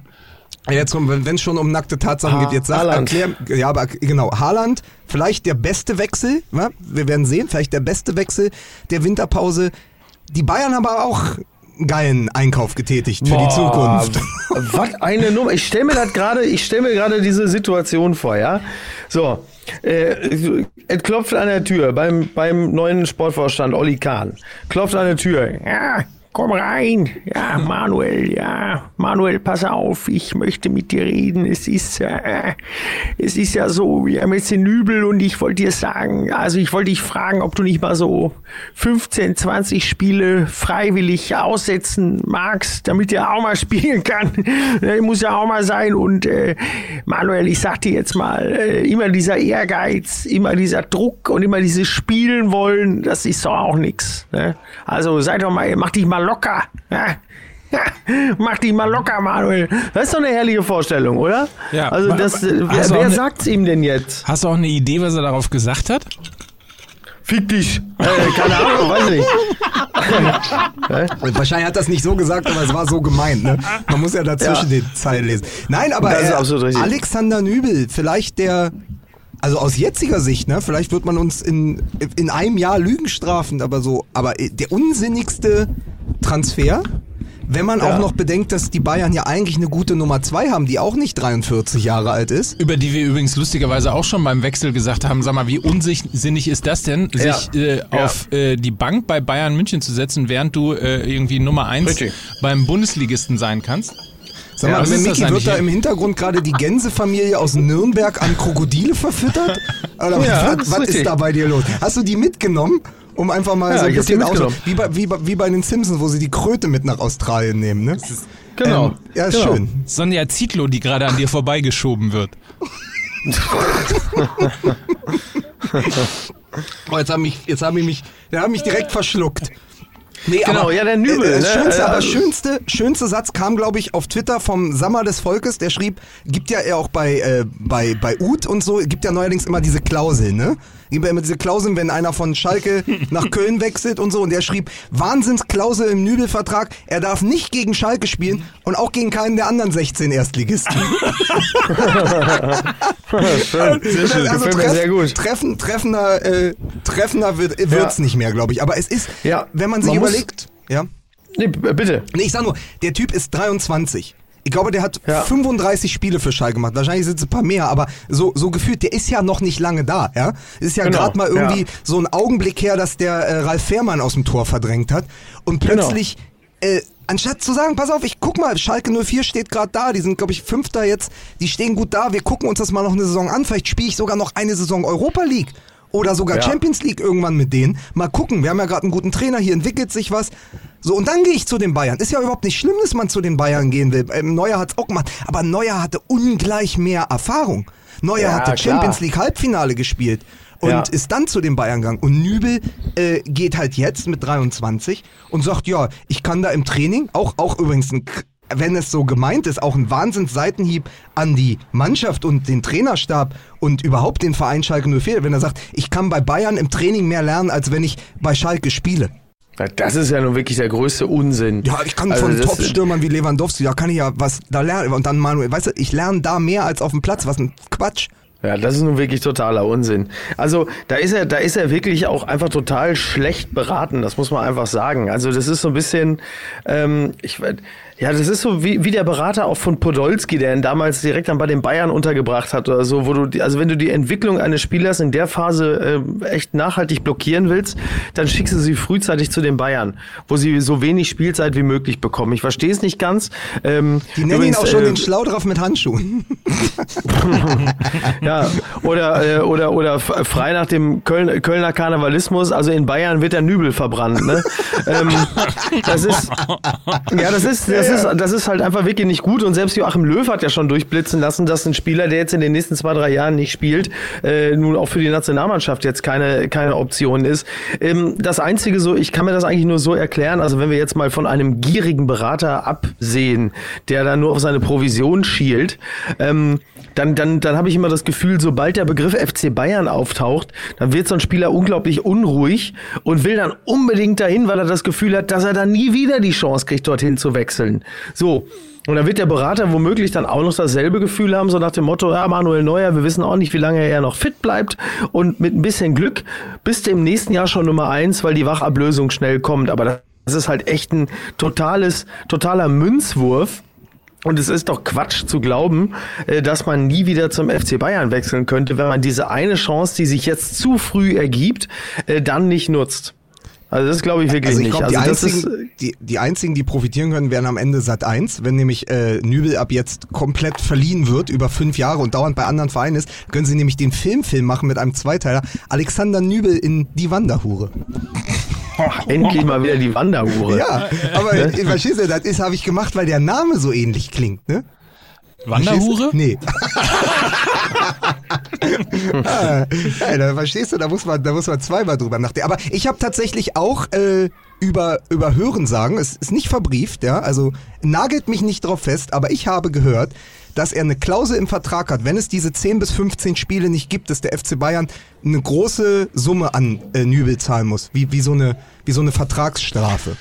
Jetzt kommt, wenn es schon um nackte Tatsachen Ha- geht, jetzt sag, Haaland. erklär, ja, aber genau, Haaland, vielleicht der beste Wechsel, wa? wir werden sehen, vielleicht der beste Wechsel der Winterpause. Die Bayern haben aber auch einen geilen Einkauf getätigt für die Boah, Zukunft. Was eine Nummer. Ich stelle mir das gerade, ich stelle mir gerade diese Situation vor, ja. So, äh, es klopft an der Tür beim, beim neuen Sportvorstand Olli Kahn. Klopft an der Tür. Ja, komm rein. Ja, Manuel, ja. Manuel, pass auf, ich möchte mit dir reden. Es ist, äh, es ist ja so, wir haben jetzt den Nübel und ich wollte dir sagen, also ich wollte dich fragen, ob du nicht mal so 15, 20 Spiele freiwillig aussetzen magst, damit er auch mal spielen kann. Muss ja auch mal sein. Und äh, Manuel, ich sag dir jetzt mal, äh, immer dieser Ehrgeiz, immer dieser Druck und immer dieses Spielen wollen, das ist doch auch nix. Ne? Also sei doch mal, mach dich mal locker. Mach dich mal locker, Manuel. Das ist doch eine herrliche Vorstellung, oder? Ja. Also das, wer, wer eine- sagt's ihm denn jetzt? Hast du auch eine Idee, was er darauf gesagt hat? Fick dich. Äh, keine Ahnung, weiß nicht. Wahrscheinlich hat das nicht so gesagt, aber es war so gemeint. Ne? Man muss ja dazwischen Ja. den Zeilen lesen. Nein, aber Das ist äh. Alexander Nübel, vielleicht der, also aus jetziger Sicht, ne, vielleicht wird man uns in, in einem Jahr Lügen strafen, aber so, aber der unsinnigste Transfer, wenn man Ja. auch noch bedenkt, dass die Bayern ja eigentlich eine gute Nummer zwei haben, die auch nicht 43 Jahre alt ist. Über die wir übrigens lustigerweise auch schon beim Wechsel gesagt haben, sag mal, wie unsinnig ist das denn, Ja. sich äh, Ja. auf äh, die Bank bei Bayern München zu setzen, während du äh, irgendwie Nummer eins Richtig. beim Bundesligisten sein kannst? Sag Ja, mal, ist das Micky, wird da im Hintergrund gerade die Gänsefamilie aus Nürnberg an Krokodile verfüttert? Oder Ja, was, ist was ist richtig. da bei dir los? Hast du die mitgenommen? Um einfach mal Ja, so ein bisschen aus. mitgenommen. Wie bei, wie, bei, wie bei den Simpsons, wo sie die Kröte mit nach Australien nehmen, ne? Genau. Ähm, ja, ist Genau. schön. Sonja Zietlow, die gerade an dir vorbeigeschoben wird. Oh, jetzt haben mich, jetzt haben ich mich, der hat mich direkt verschluckt. Nee, Genau, ja, der Nübel, Äh, ne? schönste, aber schönste, schönste Satz kam, glaube ich, auf Twitter vom Sammer des Volkes. Der schrieb, gibt ja auch bei, äh, bei, bei Uth und so, gibt ja neuerdings immer diese Klausel, ne? Gibt ja immer diese Klauseln, wenn einer von Schalke nach Köln wechselt und so. Und der schrieb, Wahnsinnsklausel im Nübelvertrag, er darf nicht gegen Schalke spielen und auch gegen keinen der anderen 16 Erstligisten. Schön. Sehr schön. Also Gefällt mir treff- sehr gut. Treffen, treffender, äh, treffender wird wird's nicht mehr, glaube ich. Aber es ist, Ja, wenn man sich man überlegt, ja. Nee, bitte. Nee, ich sag nur, der Typ ist 23. Ich glaube, der hat Ja. 35 Spiele für Schalke gemacht. Wahrscheinlich sind es ein paar mehr, aber so, so gefühlt, der ist ja noch nicht lange da, ja. Ist ja Genau, gerade mal irgendwie ja. so ein Augenblick her, dass der äh, Ralf Fährmann aus dem Tor verdrängt hat. Und Genau. plötzlich, äh, anstatt zu sagen, pass auf, ich guck mal, Schalke 04 steht gerade da, die sind, glaube ich, Fünfter jetzt, die stehen gut da, wir gucken uns das mal noch eine Saison an, vielleicht spiele ich sogar noch eine Saison Europa League. Oder sogar Ja. Champions League irgendwann mit denen. Mal gucken, wir haben ja gerade einen guten Trainer, hier entwickelt sich was. So, und dann gehe ich zu den Bayern. Ist ja überhaupt nicht schlimm, dass man zu den Bayern gehen will. Ähm, Neuer hat's auch gemacht. Aber Neuer hatte ungleich mehr Erfahrung. Neuer Ja, hatte klar. Champions League Halbfinale gespielt und Ja. ist dann zu den Bayern gegangen. Und Nübel äh, geht halt jetzt mit 23 und sagt, ja, ich kann da im Training, auch, auch übrigens ein wenn es so gemeint ist, auch ein Wahnsinns-Seitenhieb an die Mannschaft und den Trainerstab und überhaupt den Verein Schalke 04, wenn er sagt, ich kann bei Bayern im Training mehr lernen, als wenn ich bei Schalke spiele. Das ist ja nun wirklich der größte Unsinn. Ja, ich kann Also von Top-Stürmern wie Lewandowski, da kann ich ja was da lernen. Und dann Manuel, weißt du, ich lerne da mehr als auf dem Platz. Was ein Quatsch. Ja, das ist nun wirklich totaler Unsinn. Also da ist er, da ist er wirklich auch einfach total schlecht beraten. Das muss man einfach sagen. Also das ist so ein bisschen, ähm, ich ja, das ist so wie, wie der Berater auch von Podolski, der ihn damals direkt dann bei den Bayern untergebracht hat oder so, wo du, die- also wenn du die Entwicklung eines Spielers in der Phase äh, echt nachhaltig blockieren willst, dann schickst du sie frühzeitig zu den Bayern, wo sie so wenig Spielzeit wie möglich bekommen. Ich verstehe es nicht ganz. Ähm, Die nennen übrigens, ihn auch schon äh, den Schlaudraff mit Handschuhen. Ja, oder, äh, oder, oder frei nach dem Köln, Kölner Karnevalismus, also in Bayern wird der Nübel verbrannt, ne? ähm, das ist, ja, das ist, das ist, das ist halt einfach wirklich nicht gut und selbst Joachim Löw hat ja schon durchblitzen lassen, dass ein Spieler, der jetzt in den nächsten zwei, drei Jahren nicht spielt, äh, nun auch für die Nationalmannschaft jetzt keine, keine Option ist. Ähm, das einzige so, ich kann mir das eigentlich nur so erklären, also wenn wir jetzt mal von einem gierigen Berater absehen, der dann nur auf seine Provision schielt, ähm, dann, dann, dann habe ich immer das Gefühl, sobald der Begriff FC Bayern auftaucht, dann wird so ein Spieler unglaublich unruhig und will dann unbedingt dahin, weil er das Gefühl hat, dass er dann nie wieder die Chance kriegt, dorthin zu wechseln. So. Und dann wird der Berater womöglich dann auch noch dasselbe Gefühl haben, so nach dem Motto, ja, Manuel Neuer, wir wissen auch nicht, wie lange er noch fit bleibt. Und mit ein bisschen Glück bist du im nächsten Jahr schon Nummer eins, weil die Wachablösung schnell kommt. Aber das ist halt echt ein totales, totaler Münzwurf. Und es ist doch Quatsch zu glauben, äh, dass man nie wieder zum FC Bayern wechseln könnte, wenn man diese eine Chance, die sich jetzt zu früh ergibt, äh, dann nicht nutzt. Also das glaube ich wirklich Also ich nicht. glaube, die, also ist, einzigen, die, die einzigen, die profitieren können, wären am Ende Sat 1. Wenn nämlich äh, Nübel ab jetzt komplett verliehen wird über fünf Jahre und dauernd bei anderen Vereinen ist, können sie nämlich den Filmfilm machen mit einem Zweiteiler. Alexander Nübel in Die Wanderhure. endlich mal wieder die Wanderhure. Ja, aber äh, verstehst du, das ist habe ich gemacht, weil der Name so ähnlich klingt, ne? Wanderhure? Nee. ah, nein, da verstehst du, da muss man, da muss man zweimal drüber nachdenken. Aber ich habe tatsächlich auch äh, über, über Hören sagen, es ist nicht verbrieft, ja, also nagelt mich nicht drauf fest, aber ich habe gehört, dass er eine Klausel im Vertrag hat, wenn es diese 10 bis 15 Spiele nicht gibt, dass der FC Bayern eine große Summe an äh, Nübel zahlen muss, wie, wie, so eine, wie so eine Vertragsstrafe.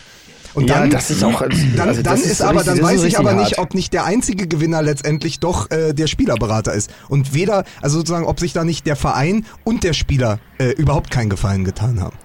Und Ja, dann, das ist auch- dann, also dann das ist, ist aber, richtig- dann weiß ich aber hart. nicht, ob nicht der einzige Gewinner letztendlich doch äh, der Spielerberater ist. Und weder, also sozusagen, ob sich da nicht der Verein und der Spieler äh, überhaupt keinen Gefallen getan haben.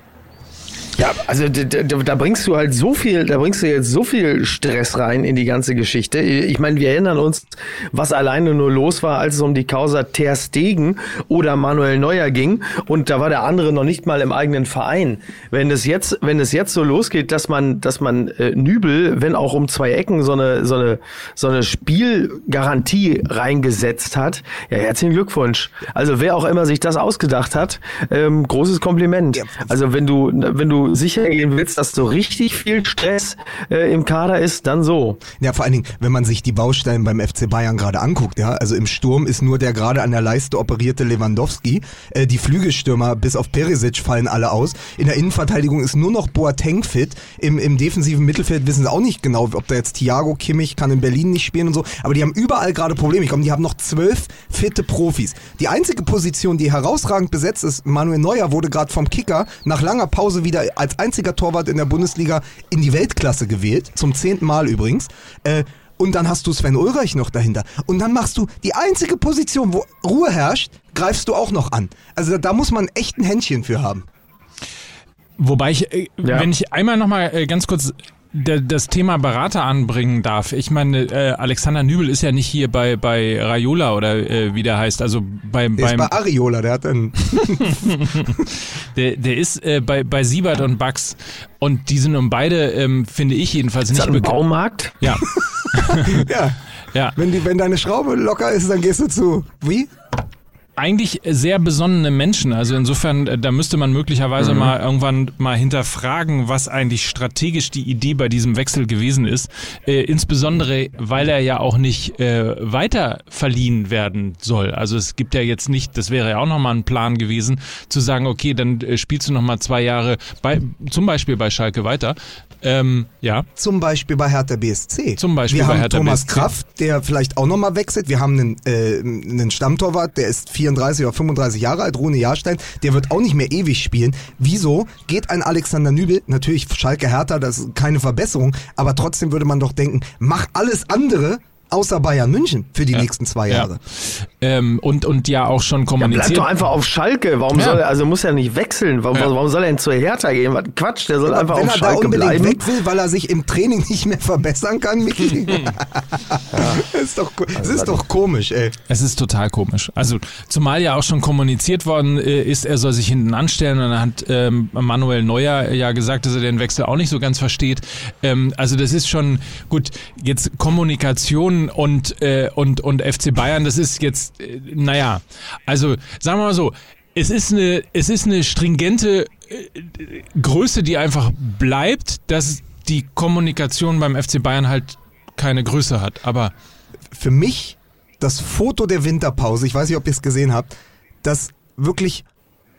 Ja, also d- d- da bringst du halt so viel, da bringst du jetzt so viel Stress rein in die ganze Geschichte. Ich meine, wir erinnern uns, was alleine nur los war, als es um die Causa Ter Stegen oder Manuel Neuer ging und da war der andere noch nicht mal im eigenen Verein. Wenn es jetzt, wenn es jetzt so losgeht, dass man, dass man äh, Nübel, wenn auch um zwei Ecken so eine, so eine, so eine Spielgarantie reingesetzt hat, ja, herzlichen Glückwunsch. Also wer auch immer sich das ausgedacht hat, ähm, großes Kompliment. Also wenn du, wenn du sicher gehen willst, dass so richtig viel Stress äh, im Kader ist, dann so. Ja, vor allen Dingen, wenn man sich die Baustellen beim FC Bayern gerade anguckt, ja, also im Sturm ist nur der gerade an der Leiste operierte Lewandowski, äh, die Flügelstürmer bis auf Perisic fallen alle aus, in der Innenverteidigung ist nur noch Boateng fit, im, im defensiven Mittelfeld wissen sie auch nicht genau, ob da jetzt Thiago Kimmich kann in Berlin nicht spielen und so, aber die haben überall gerade Probleme, ich glaube, die haben noch zwölf fitte Profis. Die einzige Position, die herausragend besetzt ist, Manuel Neuer wurde gerade vom Kicker nach langer Pause wieder als einziger Torwart in der Bundesliga in die Weltklasse gewählt, zum zehnten Mal übrigens. Äh, und dann hast du Sven Ulreich noch dahinter. Und dann machst du die einzige Position, wo Ruhe herrscht, greifst du auch noch an. Also da, da muss man echt ein Händchen für haben. Wobei ich, äh, Ja. wenn ich einmal nochmal äh, ganz kurz das Thema Berater anbringen darf. Ich meine, äh, Alexander Nübel ist ja nicht hier bei, bei Raiola oder äh, wie der heißt, also bei, Der ist beim, bei Ariola, der hat einen. der, der ist äh, bei, bei Siebert und Bax und die sind um beide, ähm, finde ich jedenfalls Ist das nicht bekannt. Baumarkt? Ja, Ja. ja. Wenn, die, wenn deine Schraube locker ist, dann gehst du zu. Wie? Eigentlich sehr besonnene Menschen. Also insofern, äh, da müsste man möglicherweise Mhm. mal irgendwann mal hinterfragen, was eigentlich strategisch die Idee bei diesem Wechsel gewesen ist. Äh, insbesondere, weil er ja auch nicht äh, weiter verliehen werden soll. Also es gibt ja jetzt nicht, das wäre ja auch nochmal ein Plan gewesen, zu sagen, okay, dann äh, spielst du nochmal zwei Jahre bei, zum Beispiel bei Schalke weiter. Ähm, ja, Zum Beispiel bei Hertha BSC. Zum Beispiel Wir bei haben Hertha Thomas BSC. Kraft, der vielleicht auch nochmal wechselt. Wir haben einen, äh, einen Stammtorwart, der ist 34 oder 35 Jahre alt, Rune Jahrstein. Der wird auch nicht mehr ewig spielen. Wieso geht ein Alexander Nübel, natürlich Schalke Hertha, das ist keine Verbesserung, aber trotzdem würde man doch denken, mach alles andere außer Bayern München für die nächsten zwei ja. Jahre. Ähm, und, und ja auch schon Bleib kommuniziert. doch einfach auf Schalke. Warum Ja. soll er, also muss er nicht wechseln? Warum, Ja. warum soll er denn zur Hertha gehen? Was Quatsch, der soll einfach Wenn auf er da Schalke unbedingt bleiben. weg will, weil er sich im Training nicht mehr verbessern kann, Micky. Das ist doch, das ist doch komisch, ey. Es ist total komisch. Also zumal ja auch schon kommuniziert worden äh, ist, er soll sich hinten anstellen und dann hat ähm, Manuel Neuer ja gesagt, dass er den Wechsel auch nicht so ganz versteht. Ähm, also das ist schon gut. Jetzt Kommunikation und äh, und und FC Bayern, das ist jetzt äh, naja. Also sagen wir mal so. Es ist eine, es ist eine stringente äh, Größe, die einfach bleibt, dass die Kommunikation beim FC Bayern halt keine Größe hat. Aber für mich das Foto der Winterpause, ich weiß nicht, ob ihr es gesehen habt, das wirklich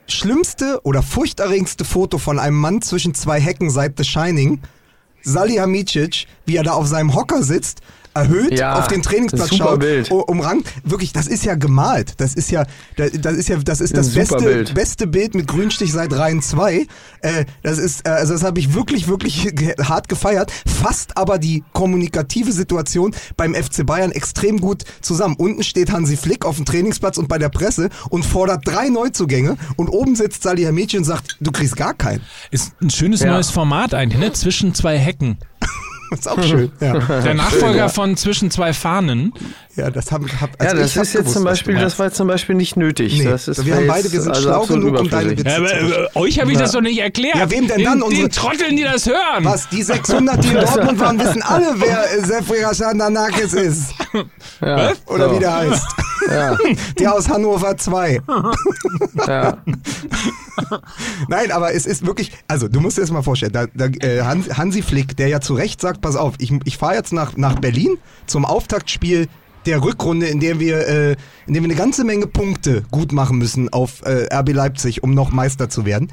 schlimmste oder furchterregendste Foto von einem Mann zwischen zwei Hecken seit The Shining, Salihamidzic, wie er da auf seinem Hocker sitzt, erhöht Ja, auf den Trainingsplatz schaut, Bild. u- umrankt. Wirklich, das ist ja gemalt. Das ist ja, das das ist ja, das ist das beste, Bild. beste Bild mit Grünstich seit Reihen 2. Äh, das ist, äh, also das habe ich wirklich, wirklich hart gefeiert. Fasst aber die kommunikative Situation beim FC Bayern extrem gut zusammen. Unten steht Hansi Flick auf dem Trainingsplatz und bei der Presse und fordert drei Neuzugänge und oben sitzt Salihamidzic und sagt, du kriegst gar keinen. Ist ein schönes Ja. neues Format eigentlich, ne? Zwischen zwei Hecken. Das ist auch schön. Ja, Der Nachfolger von Zwischen zwei Fahnen. Ja das habe hab, Ja, also das ich hab ist jetzt zum Beispiel, das war jetzt zum Beispiel nicht nötig. Nee, das ist wir haben beide, wir sind also schlau genug, um deine überflüssig. Witze Ja, aber, äh, euch habe ich das doch nicht erklärt. Ja, wem denn den, dann? Den Unsere- Trotteln, die das hören. Was? Die 600, die in Dortmund waren, wissen alle, wer äh, Sefriga Sandanakis ist. Ja, Oder so. wie der heißt. Ja, Der aus Hannover 2. ja. Nein, aber es ist wirklich, also du musst dir das mal vorstellen, da, da, äh, Hans, Hansi Flick, der ja zu Recht sagt, pass auf, ich, ich fahre jetzt nach, nach Berlin zum Auftaktspiel der Rückrunde, in der wir, äh, in dem wir eine ganze Menge Punkte gut machen müssen auf äh, RB Leipzig, um noch Meister zu werden.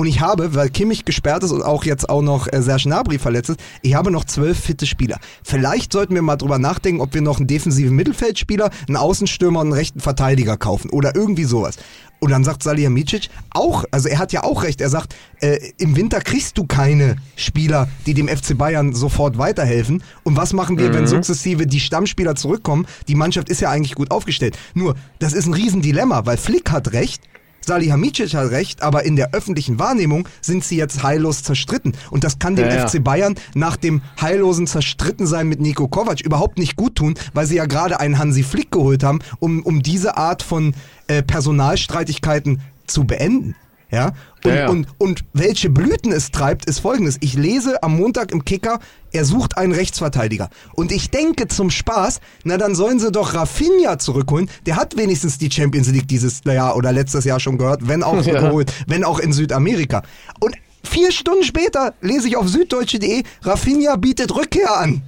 Und ich habe, weil Kimmich gesperrt ist und auch jetzt auch noch äh, Serge Gnabry verletzt ist, ich habe noch zwölf fitte Spieler. Vielleicht sollten wir mal drüber nachdenken, ob wir noch einen defensiven Mittelfeldspieler, einen Außenstürmer und einen rechten Verteidiger kaufen oder irgendwie sowas. Und dann sagt Salihamidzic auch, also er hat ja auch recht, er sagt, äh, im Winter kriegst du keine Spieler, die dem FC Bayern sofort weiterhelfen. Und was machen wir, wenn sukzessive die Stammspieler zurückkommen? Die Mannschaft ist ja eigentlich gut aufgestellt. Nur, das ist ein Riesendilemma, weil Flick hat recht, Salihamidzic hat recht, aber in der öffentlichen Wahrnehmung sind sie jetzt heillos zerstritten. Und das kann dem Ja, ja. FC Bayern nach dem heillosen Zerstrittensein mit Nico Kovac überhaupt nicht gut tun, weil sie ja gerade einen Hansi Flick geholt haben, um, um diese Art von äh, Personalstreitigkeiten zu beenden. Ja? Und, Ja, ja. Und, und welche Blüten es treibt, ist folgendes. Ich lese am Montag im Kicker, er sucht einen Rechtsverteidiger. Und ich denke zum Spaß, na dann sollen sie doch Rafinha zurückholen. Der hat wenigstens die Champions League dieses Jahr oder letztes Jahr schon gehört, wenn auch Ja. geholt, wenn auch in Südamerika. Und vier Stunden später lese ich auf süddeutsche.de, Rafinha bietet Rückkehr an.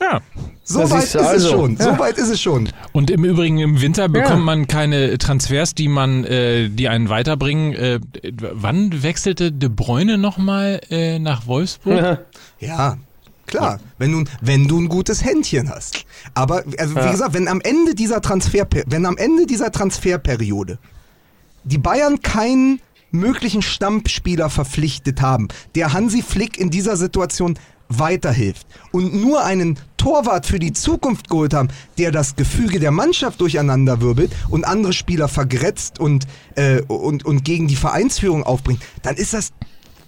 Ja. So Das weit ist es also. schon. So weit ist es schon. Und im Übrigen im Winter bekommt Ja. man keine Transfers, die man, äh, die einen weiterbringen. Äh, wann wechselte De Bruyne nochmal äh, nach Wolfsburg? Ja, klar. Wenn du, wenn du ein gutes Händchen hast. Aber also wie Ja. gesagt, wenn am Ende dieser Transfer, wenn am Ende dieser Transferperiode die Bayern keinen möglichen Stammspieler verpflichtet haben, der Hansi Flick in dieser Situation weiterhilft und nur einen Torwart für die Zukunft geholt haben, der das Gefüge der Mannschaft durcheinanderwirbelt und andere Spieler vergrätzt und, äh, und, und gegen die Vereinsführung aufbringt, dann ist das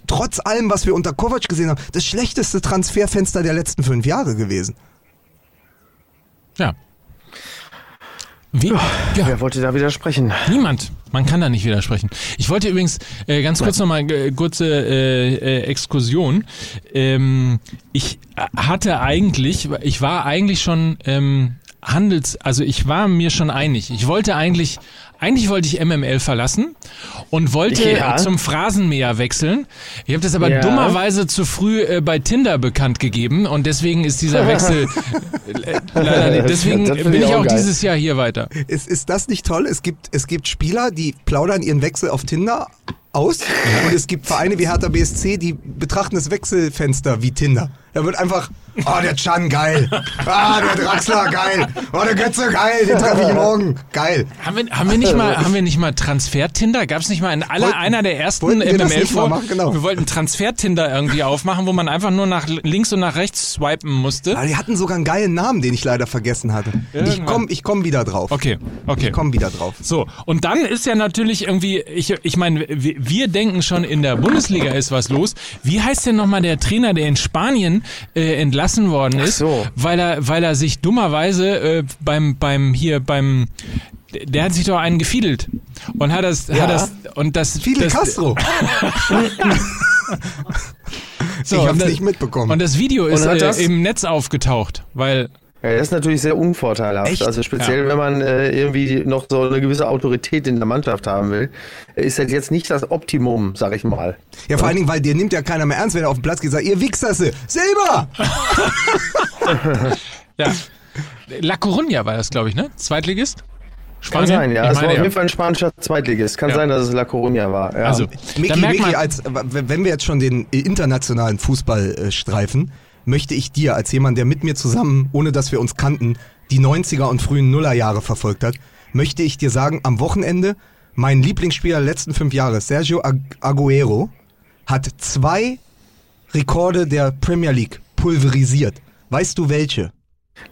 trotz allem, was wir unter Kovac gesehen haben, das schlechteste Transferfenster der letzten fünf Jahre gewesen. Ja. Wie? Ja, Wer wollte da widersprechen? niemand. Man kann da nicht widersprechen. Ich wollte übrigens äh, ganz kurz nochmal äh, kurze äh, äh, Exkursion. Ähm, ich äh, hatte eigentlich, ich war eigentlich schon ähm, Handels, also ich war mir schon einig. Ich wollte eigentlich, eigentlich wollte ich MML verlassen und wollte Ja. zum Phrasenmäher wechseln. Ich habe das aber Ja. dummerweise zu früh äh, bei Tinder bekannt gegeben und deswegen ist dieser Wechsel äh, leider nicht. Deswegen bin ich auch geil. dieses Jahr hier weiter. Ist, ist das nicht toll? Es gibt, es gibt Spieler, die plaudern ihren Wechsel auf Tinder aus und es gibt Vereine wie Hertha BSC, die betrachten das Wechselfenster wie Tinder. Da wird einfach, oh, der Chan, geil. Ah, der Draxler, geil. Oh, der Götze, geil. Den treffe ich morgen. Geil. Haben wir, haben wir nicht mal, haben wir nicht mal Transfer-Tinder? Gab es nicht mal in aller, Wollten- einer der ersten MML vor? machen? Genau. Wir wollten Transfer-Tinder irgendwie aufmachen, wo man einfach nur nach links und nach rechts swipen musste. Aber die hatten sogar einen geilen Namen, den ich leider vergessen hatte. Ich Irgendwann. komm, ich komm wieder drauf. Okay, okay. Ich komm wieder drauf. So, und dann ist ja natürlich irgendwie, ich, ich meine, wir, wir denken schon, in der Bundesliga ist was los. Wie heißt denn nochmal der Trainer, der in Spanien äh, entlassen worden ist, so. weil er, weil er sich dummerweise äh, beim, beim hier beim der hat sich doch einen gefiedelt und hat das, hat das und das Fidel das, Castro. so, ich und hab's das- nicht mitbekommen. Und das Video ist äh, im Netz aufgetaucht, weil Ja, das ist natürlich sehr unvorteilhaft. Echt? Also speziell, wenn man äh, irgendwie noch so eine gewisse Autorität in der Mannschaft haben will, ist das jetzt nicht das Optimum, sag ich mal. ja, vor allen Dingen, weil dir nimmt ja keiner mehr ernst, wenn er auf den Platz geht und sagt, ihr Wichserse, selber! ja, La Coruña war das, glaube ich, ne? Zweitligist? Kann sein, ja. Ich Es war auf ja. jeden Fall ein spanischer Zweitligist. Kann Ja. sein, dass es La Coruña war. Ja. Also, Miki, man, als, wenn wir jetzt schon den internationalen Fußball äh, streifen, möchte ich dir als jemand, der mit mir zusammen, ohne dass wir uns kannten, die 90er und frühen Nullerjahre verfolgt hat, möchte ich dir sagen, am Wochenende, mein Lieblingsspieler der letzten fünf Jahre, Sergio Ag Aguero, hat zwei Rekorde der Premier League pulverisiert. Weißt du welche?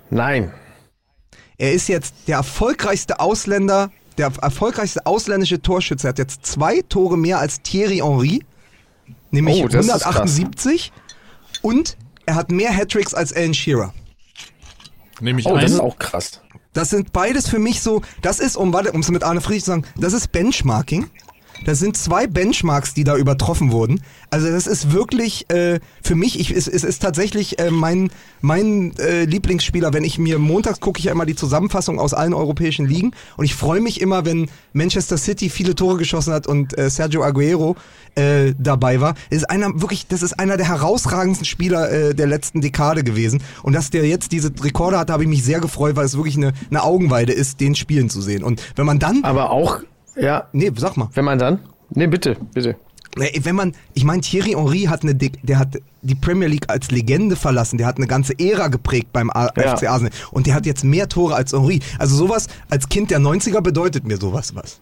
Nein. Er ist jetzt der erfolgreichste Ausländer, der erfolgreichste ausländische Torschütze. Er hat jetzt zwei Tore mehr als Thierry Henry, nämlich Oh, das ist krass. 178. Und er hat mehr Hattricks als Alan Shearer. nehme ich Oh, das ein. ist auch krass. Das sind beides für mich so, das ist, um um es mit Arne Friedrich zu sagen, das ist Benchmarking. Das sind zwei Benchmarks, die da übertroffen wurden. Also das ist wirklich äh, für mich, ich, es, es ist tatsächlich äh, mein, mein äh, Lieblingsspieler. Wenn ich mir montags gucke ich ja immer die Zusammenfassung aus allen europäischen Ligen und ich freue mich immer, wenn Manchester City viele Tore geschossen hat und äh, Sergio Aguero äh, dabei war. Das ist einer wirklich, das ist einer der herausragendsten Spieler äh, der letzten Dekade gewesen. Und dass der jetzt diese Rekorde hat, habe ich mich sehr gefreut, weil es wirklich eine, eine Augenweide ist, den spielen zu sehen. Und wenn man dann, Aber auch, ja, nee, sag mal. wenn man dann. Nee, bitte, bitte. Wenn man, ich meine, Thierry Henry hat eine, der hat die Premier League als Legende verlassen, der hat eine ganze Ära geprägt beim A Ja. FC Arsenal und der hat jetzt mehr Tore als Henry. Also sowas, als Kind der 90er bedeutet mir sowas was.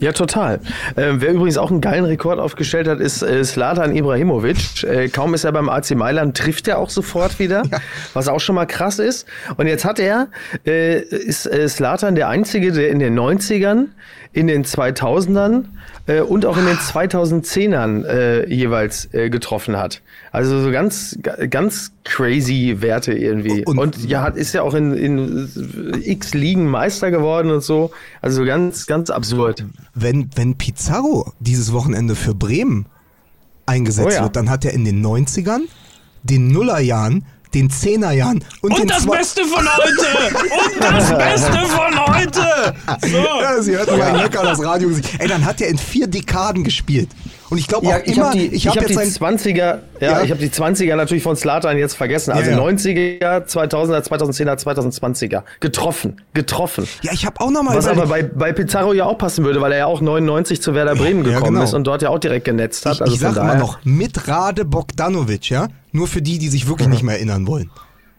Ja, total. Ähm, wer übrigens auch einen geilen Rekord aufgestellt hat, ist äh, Slatan Ibrahimovic. Äh, kaum ist er beim AC Mailand, trifft er auch sofort wieder, was auch schon mal krass ist. Und jetzt hat er, äh, ist äh, Slatan der Einzige, der in den 90ern, in den 2000ern äh, und auch in den 2010ern äh, jeweils äh, getroffen hat. Also so ganz, ga- ganz crazy Werte irgendwie. Und- Und, ja, hat, ist ja auch in, in x Ligen Meister geworden und so. Also ganz, ganz absurd. Wenn, wenn Pizarro dieses Wochenende für Bremen eingesetzt Oh ja. wird, dann hat er in den 90ern, den Nullerjahren, den Zehnerjahren und, den Und das zwei- Beste von heute! Und das Beste von heute! So. Ja, Sie hörten meinen Höcker das Radio gesehen. Ey, dann hat er in vier Dekaden gespielt. Und ich glaube auch Ja, ich immer, habe die, ich ich habe hab jetzt die sein, 20er, ja, Ja. ich habe die 20er natürlich von Slatan jetzt vergessen. Also Ja, ja. 90er, 2000er, 2010er, 2020er. Getroffen, getroffen. ja, ich habe auch nochmal Was aber bei, bei Pizarro ja auch passen würde, weil er ja auch 99 zu Werder Bremen Ja, gekommen genau. ist und dort ja auch direkt genetzt hat. ich, Also ich sag daher- noch, mit Rade Bogdanovic, ja? Nur für die, die sich wirklich nicht mehr erinnern wollen.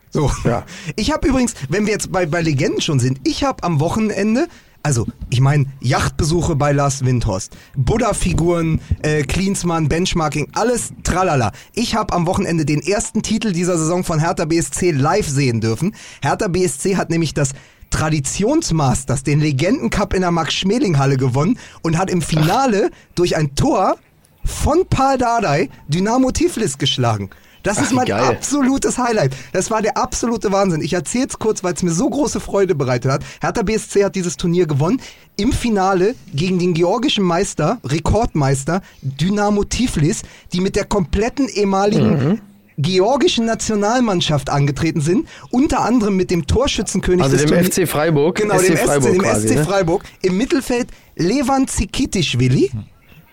So. Ja. Ich habe übrigens, wenn wir jetzt bei, bei Legenden schon sind, ich habe am Wochenende, also ich meine, Yachtbesuche bei Lars Windhorst, Buddha-Figuren, äh, Cleansman, Benchmarking, alles tralala. Ich habe am Wochenende den ersten Titel dieser Saison von Hertha BSC live sehen dürfen. Hertha BSC hat nämlich das Traditionsmasters, den Legendencup in der Max-Schmeling-Halle gewonnen und hat im Finale durch ein Tor von Paul Dardai Dynamo Tiflis geschlagen. Das Ach, ist mein geil. absolutes Highlight. Das war der absolute Wahnsinn. Ich erzähl's kurz, weil es mir so große Freude bereitet hat. Hertha BSC hat dieses Turnier gewonnen. Im Finale gegen den georgischen Meister, Rekordmeister Dynamo Tiflis, die mit der kompletten ehemaligen Mhm. georgischen Nationalmannschaft angetreten sind. Unter anderem mit dem Torschützenkönig Also des dem FC Freiburg. Genau, SC dem, SC, Freiburg dem quasi, SC ne? Freiburg. Im Mittelfeld Levan Zikitischwili.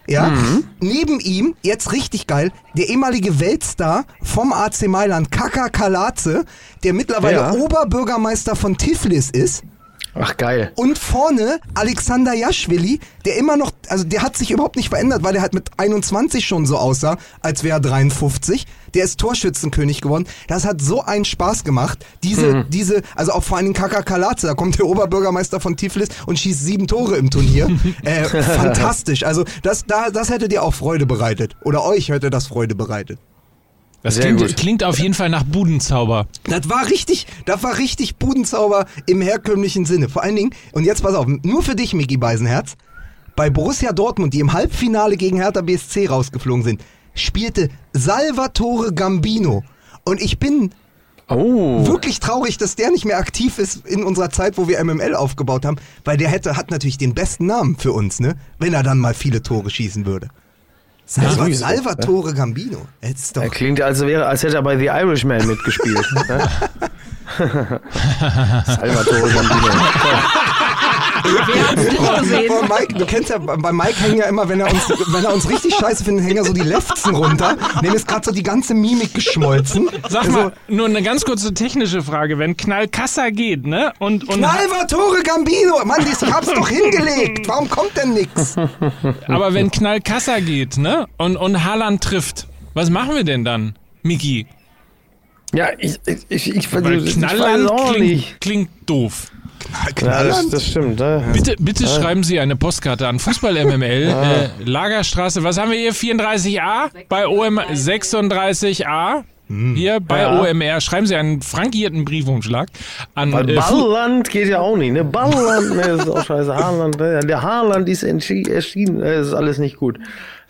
Ja, Mhm. neben ihm, jetzt richtig geil, der ehemalige Weltstar vom AC Mailand, Kaka Kalaze, der mittlerweile Ja. Oberbürgermeister von Tiflis ist. Ach geil. Und vorne Alexander Jaschwili, der immer noch, also der hat sich überhaupt nicht verändert, weil er halt mit 21 schon so aussah, als wäre er 53. Der ist Torschützenkönig geworden. Das hat so einen Spaß gemacht. Diese, diese, also auch vor Dingen Kaka Kalaze, da kommt der Oberbürgermeister von Tiflis und schießt sieben Tore im Turnier. äh, fantastisch. Also das, da, das hätte dir auch Freude bereitet. Oder euch hätte das Freude bereitet. Das klingt, klingt auf jeden Fall nach Budenzauber. Das war richtig, das war richtig Budenzauber im herkömmlichen Sinne. Vor allen Dingen, und jetzt pass auf, nur für dich, Micky Beisenherz, bei Borussia Dortmund, die im Halbfinale gegen Hertha BSC rausgeflogen sind, spielte Salvatore Gambino. Und ich bin Oh. wirklich traurig, dass der nicht mehr aktiv ist in unserer Zeit, wo wir MML aufgebaut haben, weil der hätte, hat natürlich den besten Namen für uns, ne? Wenn er dann mal viele Tore schießen würde. Sowieso, Salvatore Gambino. Jetzt doch Er klingt, als wäre, als hätte er bei The Irishman mitgespielt. ne? Salvatore Gambino. Oh, Mike, du kennst ja, bei Mike hängen ja immer, wenn er uns, wenn er uns richtig scheiße findet, hängen ja so die Lefzen runter. Dem ist gerade so die ganze Mimik geschmolzen. Sag Also, mal, nur eine ganz kurze technische Frage. Wenn Knallkassa geht, ne? Und, und Salvatore Gambino! Mann, ich hab's doch hingelegt! Warum kommt denn nix? aber wenn Knallkassa geht, ne? Und, und Haaland trifft, was machen wir denn dann, Miki? Ja, ich, ich, ich, ich, Weil ich Knallland weiß auch klingt, nicht. klingt doof. Ja, das, stimmt. Ne? Bitte, bitte schreiben Sie eine Postkarte an Fußball MML, äh, Lagerstraße, was haben wir hier? 34a? Bei OM 36a? Hier bei Ja. OMR schreiben Sie einen frankierten Briefumschlag an Weil äh, Ballland geht ja auch nicht. Ne? Ballland, ne, ist auch scheiße. Haaland, ne? der Haaland ist erschienen. ne, Das ist alles nicht gut.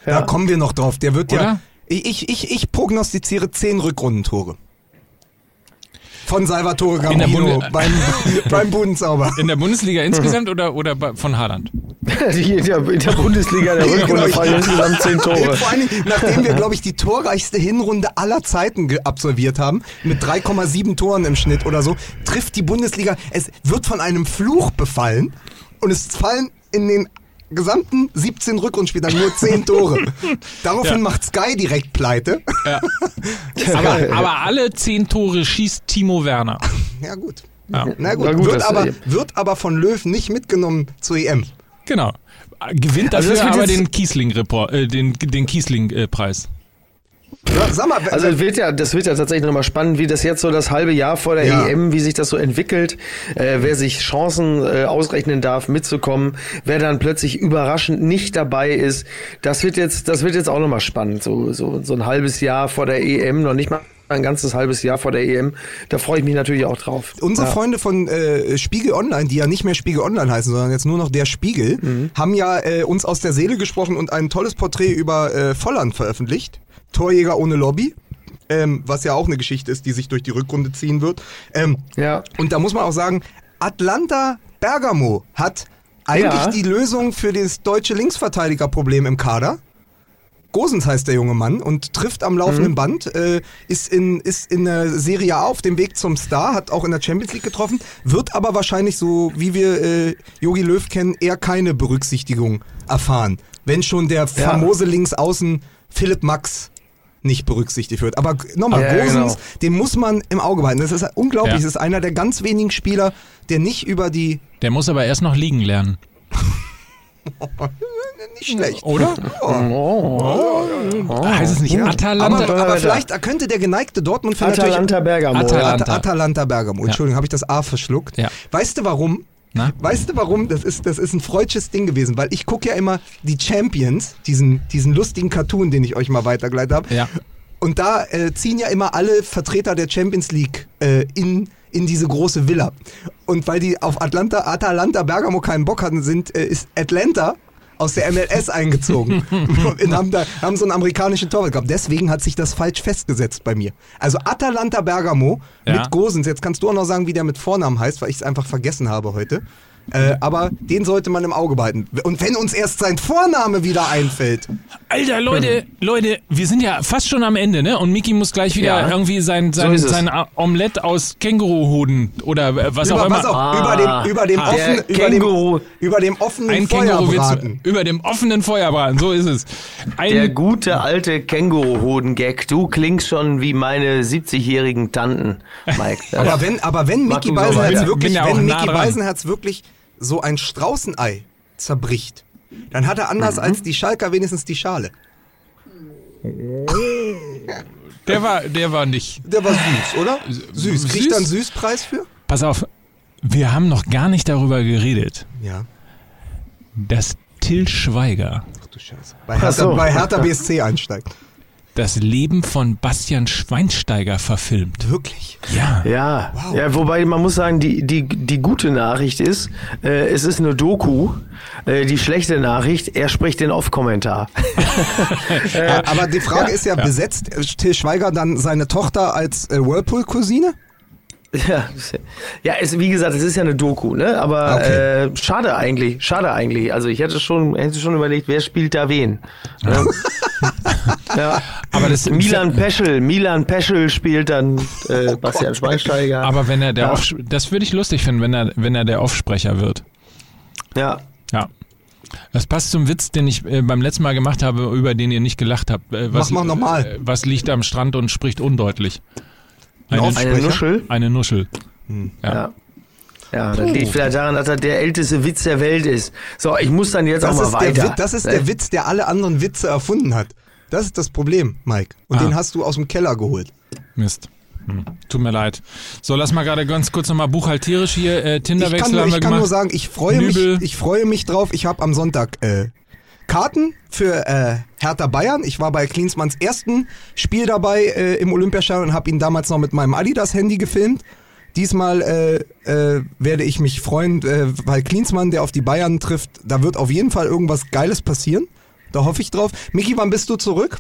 Da kommen wir noch drauf. Der wird ja. Oder? Ich, ich, ich prognostiziere zehn Rückrundentore. Von Salvatore In der Gambino beim, beim Budenzauber. in der Bundesliga insgesamt oder, oder von Haaland? In, der, in der Bundesliga der Rückrunde Genau, ich- fallen insgesamt zehn Tore. Vor allen Dingen, nachdem wir, glaube ich, die torreichste Hinrunde aller Zeiten ge- absolviert haben, mit 3,7 Toren im Schnitt oder so, trifft die Bundesliga, es wird von einem Fluch befallen und es fallen in den gesamten 17 Rückrundenspieltagen nur 10 Tore. Daraufhin Ja. macht Sky direkt pleite. Ja. aber, aber alle zehn Tore schießt Timo Werner. Ja gut. Ja. Na gut, Na gut, wird, aber, wird aber von Löw nicht mitgenommen zur EM. Genau. Gewinnt Also dafür das wird aber jetzt- den Kiesling-Report, äh, den, den Kiesling-Preis. Ja, sag mal, Also es wird ja, das wird ja tatsächlich nochmal spannend, wie das jetzt so das halbe Jahr vor der Ja. EM, wie sich das so entwickelt, äh, wer sich Chancen äh, ausrechnen darf, mitzukommen, wer dann plötzlich überraschend nicht dabei ist, das wird jetzt, das wird jetzt auch nochmal spannend, so, so, so ein halbes Jahr vor der EM, noch nicht mal ein ganzes halbes Jahr vor der EM, da freue ich mich natürlich auch drauf. Unsere ja. Freunde von äh, Spiegel Online, die ja nicht mehr Spiegel Online heißen, sondern jetzt nur noch der Spiegel, haben ja äh, uns aus der Seele gesprochen und ein tolles Porträt über äh, Volland veröffentlicht. Torjäger ohne Lobby. Ähm, was ja auch eine Geschichte ist, die sich durch die Rückrunde ziehen wird. Ähm, Ja. Und da muss man auch sagen, Atlanta Bergamo hat eigentlich Ja. die Lösung für das deutsche Linksverteidigerproblem im Kader. Gosens heißt der junge Mann und trifft am laufenden Band, äh, ist, in, ist in der Serie A auf dem Weg zum Star, hat auch in der Champions League getroffen, wird aber wahrscheinlich so, wie wir äh, Jogi Löw kennen, eher keine Berücksichtigung erfahren. Wenn schon der famose Linksaußen Philipp Max nicht berücksichtigt wird. Aber nochmal, Ja, Gosens, genau. den muss man im Auge behalten. Das ist unglaublich. Ja. Das ist einer der ganz wenigen Spieler, der nicht über die... Der muss aber erst noch liegen lernen. Nicht schlecht. Oder? Oh. Heißt es nicht Ja, Atalanta? aber, aber vielleicht könnte der geneigte Dortmund-Fan Atalanta Bergamo. Atal- At Atalanta. Atalanta Bergamo. Entschuldigung, habe ich das A verschluckt? Ja. Weißt du warum? Na? Weißt du warum? Das ist, das ist ein freudsches Ding gewesen, weil ich gucke ja immer die Champions, diesen, diesen lustigen Cartoon, den ich euch mal weitergeleitet habe. Ja. Und da äh, ziehen ja immer alle Vertreter der Champions League äh, in, in diese große Villa. Und weil die auf Atlanta, Atalanta Bergamo keinen Bock hatten, sind, äh, ist Atlanta aus der MLS eingezogen und haben, da, haben so einen amerikanischen Torwart gehabt. Deswegen hat sich das falsch festgesetzt bei mir. Also Atalanta Bergamo Ja. mit Gosens. Jetzt kannst du auch noch sagen, wie der mit Vornamen heißt, weil ich es einfach vergessen habe heute. Äh, aber den sollte man im Auge behalten. Und wenn uns erst sein Vorname wieder einfällt. Alter, Leute, Leute, wir sind ja fast schon am Ende, ne? Und Miki muss gleich wieder Ja. irgendwie sein, So sein, es. sein Omelett aus Känguruhoden oder äh, was über, auch immer. pass auf, Ah, über dem, über dem, der offen, über Känguru. dem, über dem offenen Ein Feuerbraten. über dem offenen Feuerbraten, so ist es. Ein, Der gute alte Känguru-Hoden-Gag. Du klingst schon wie meine 70-jährigen Tanten, Mike. Aber wenn, aber wenn Mickey so Beisenherz wirklich, auch wenn nah Mickey. Beisenherz wirklich so ein Straußenei zerbricht, dann hat er Mhm. anders als die Schalker wenigstens die Schale. der war, der war nicht. Der war süß, oder? Süß. Kriegt er einen Süßpreis für? Pass auf, wir haben noch gar nicht darüber geredet, Ja. dass Till Schweiger Ach du Scheiße. Bei Hertha, so. bei Hertha BSC einsteigt. Das Leben von Bastian Schweinsteiger verfilmt. Wirklich? Ja. Ja, Wow. ja, wobei man muss sagen, die, die, die gute Nachricht ist, äh, es ist eine Doku. Äh, die schlechte Nachricht, er spricht den Off-Kommentar. Äh, aber die Frage ist ja, besetzt äh, Till Schweiger dann seine Tochter als äh, Whirlpool-Cousine? Ja, ja es, wie gesagt, es ist ja eine Doku, ne? Aber Okay. äh, schade eigentlich, schade eigentlich. Also ich hätte schon, hätte schon überlegt, wer spielt da wen. Ja. ja. Aber das Milan Peschel, Milan Peschel spielt dann äh, Bastian Schweinsteiger. Aber wenn er der Ja. Off, das würde ich lustig finden, wenn er, wenn er der Offsprecher wird. ja. Ja. Das passt zum Witz, den ich äh, beim letzten Mal gemacht habe, über den ihr nicht gelacht habt. Äh, was, Mach mal nochmal. Äh, was liegt am Strand und spricht undeutlich? Ein Eine? Eine Nuschel. eine Nuschel. Ja. Ja. Ja, das liegt vielleicht daran, dass er der älteste Witz der Welt ist. So, ich muss dann jetzt Das auch mal weiter. Witz, das ist der Witz, der alle anderen Witze erfunden hat. Das ist das Problem, Mike. Und Ah. den hast du aus dem Keller geholt. Mist. Hm. Tut mir leid. So, lass mal gerade ganz kurz nochmal buchhalterisch hier. Äh, Ich Tinderwechsel kann, nur, haben wir ich kann nur sagen, ich freue, mich, ich freue mich drauf. Ich habe am Sonntag äh, Karten für äh, Hertha Bayern. Ich war bei Klinsmanns ersten Spiel dabei äh, im Olympiastadion und habe ihn damals noch mit meinem Adidas-Handy gefilmt. Diesmal äh, äh, werde ich mich freuen, äh, weil Klinsmann, der auf die Bayern trifft, da wird auf jeden Fall irgendwas Geiles passieren. Da hoffe ich drauf. Miki, wann bist du zurück?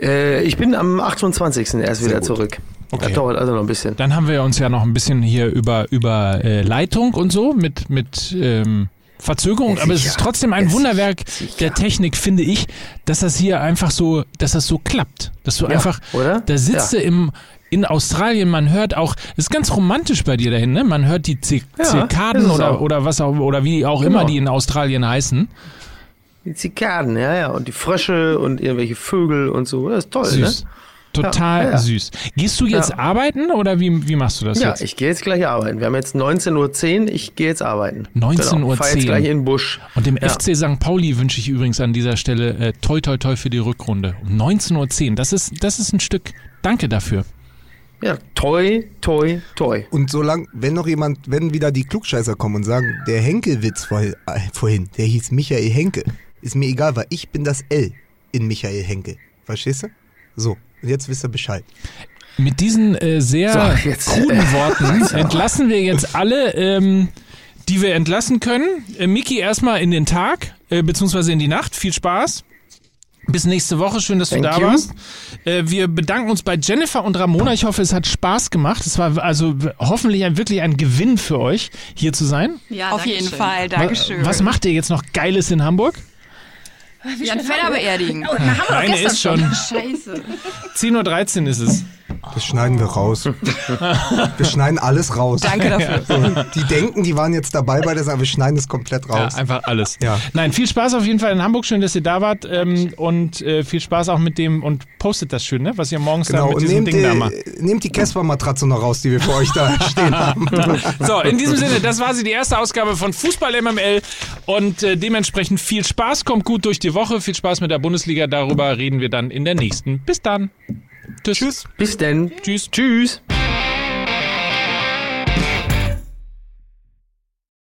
Äh, ich bin am 28. erst wieder gut. zurück. Okay. Das dauert also noch ein bisschen. Dann haben wir uns ja noch ein bisschen hier über, über äh, Leitung und so mit, mit ähm, Verzögerung, Ja, aber es ist trotzdem ein Ja, Wunderwerk sicher. der Technik, finde ich, dass das hier einfach so, dass das so klappt. Dass du Ja, einfach, oder? da sitzt du im, in Australien, man hört auch, ist ganz romantisch bei dir dahin, ne? Man hört die ist es oder, auch. oder was auch, oder wie auch Genau. immer die in Australien heißen. Die Zikaden, ja, ja. Und die Frösche und irgendwelche Vögel und so. Das ist toll, Süß. ne? Total Ja, ja. süß. Gehst du jetzt Ja. arbeiten oder wie, wie machst du das Ja, jetzt? ich gehe jetzt gleich arbeiten. Wir haben jetzt 19.10 Uhr, ich gehe jetzt arbeiten. 19.10 Genau, fahr jetzt gleich in den Busch. Und dem Ja. FC St. Pauli wünsche ich übrigens an dieser Stelle äh, toi toi toi für die Rückrunde. Um 19.10 Uhr. Das ist, das ist ein Stück. Danke dafür. Ja, toi, toi, toi. Und solange, wenn noch jemand, wenn wieder die Klugscheißer kommen und sagen, der Henke-Witz vor, äh, vorhin, der hieß Michael Henke, ist mir egal, weil ich bin das L in Michael Henke. Verstehst du? So, und jetzt wisst ihr Bescheid. Mit diesen äh, sehr So, jetzt, kruden äh, Worten entlassen wir jetzt alle, ähm, die wir entlassen können. Äh, Miki erstmal in den Tag, äh, beziehungsweise in die Nacht. Viel Spaß. Bis nächste Woche. Schön, dass Thank du da you. warst. Äh, wir bedanken uns bei Jennifer und Ramona. Ich hoffe, es hat Spaß gemacht. Es war also hoffentlich ein, wirklich ein Gewinn für euch, hier zu sein. Ja, Auf jeden Fall, Dankeschön. Was macht ihr jetzt noch Geiles in Hamburg? Jan Feller beerdigen. Oh, Eine gestern ist schon. Scheiße. 10.13 Uhr ist es. Das schneiden wir raus. wir schneiden alles raus. Danke dafür. Die denken, die waren jetzt dabei bei der Sache, wir schneiden es komplett Ja, raus. einfach alles. Ja. Nein, viel Spaß auf jeden Fall in Hamburg. Schön, dass ihr da wart. Ähm, und äh, viel Spaß auch mit dem und postet das schön, ne? was ihr morgens da Genau, mit und diesem nehmt Ding da macht. die, nehmt die Casper-Matratze noch raus, die wir für euch da stehen haben. So, in diesem Sinne, das war sie, die erste Ausgabe von Fußball MML. Und äh, dementsprechend viel Spaß, kommt gut durch die Woche. Viel Spaß mit der Bundesliga. Darüber reden wir dann in der nächsten. Bis dann. Tschüss. Tschüss. Bis denn. Tschüss. Tschüss.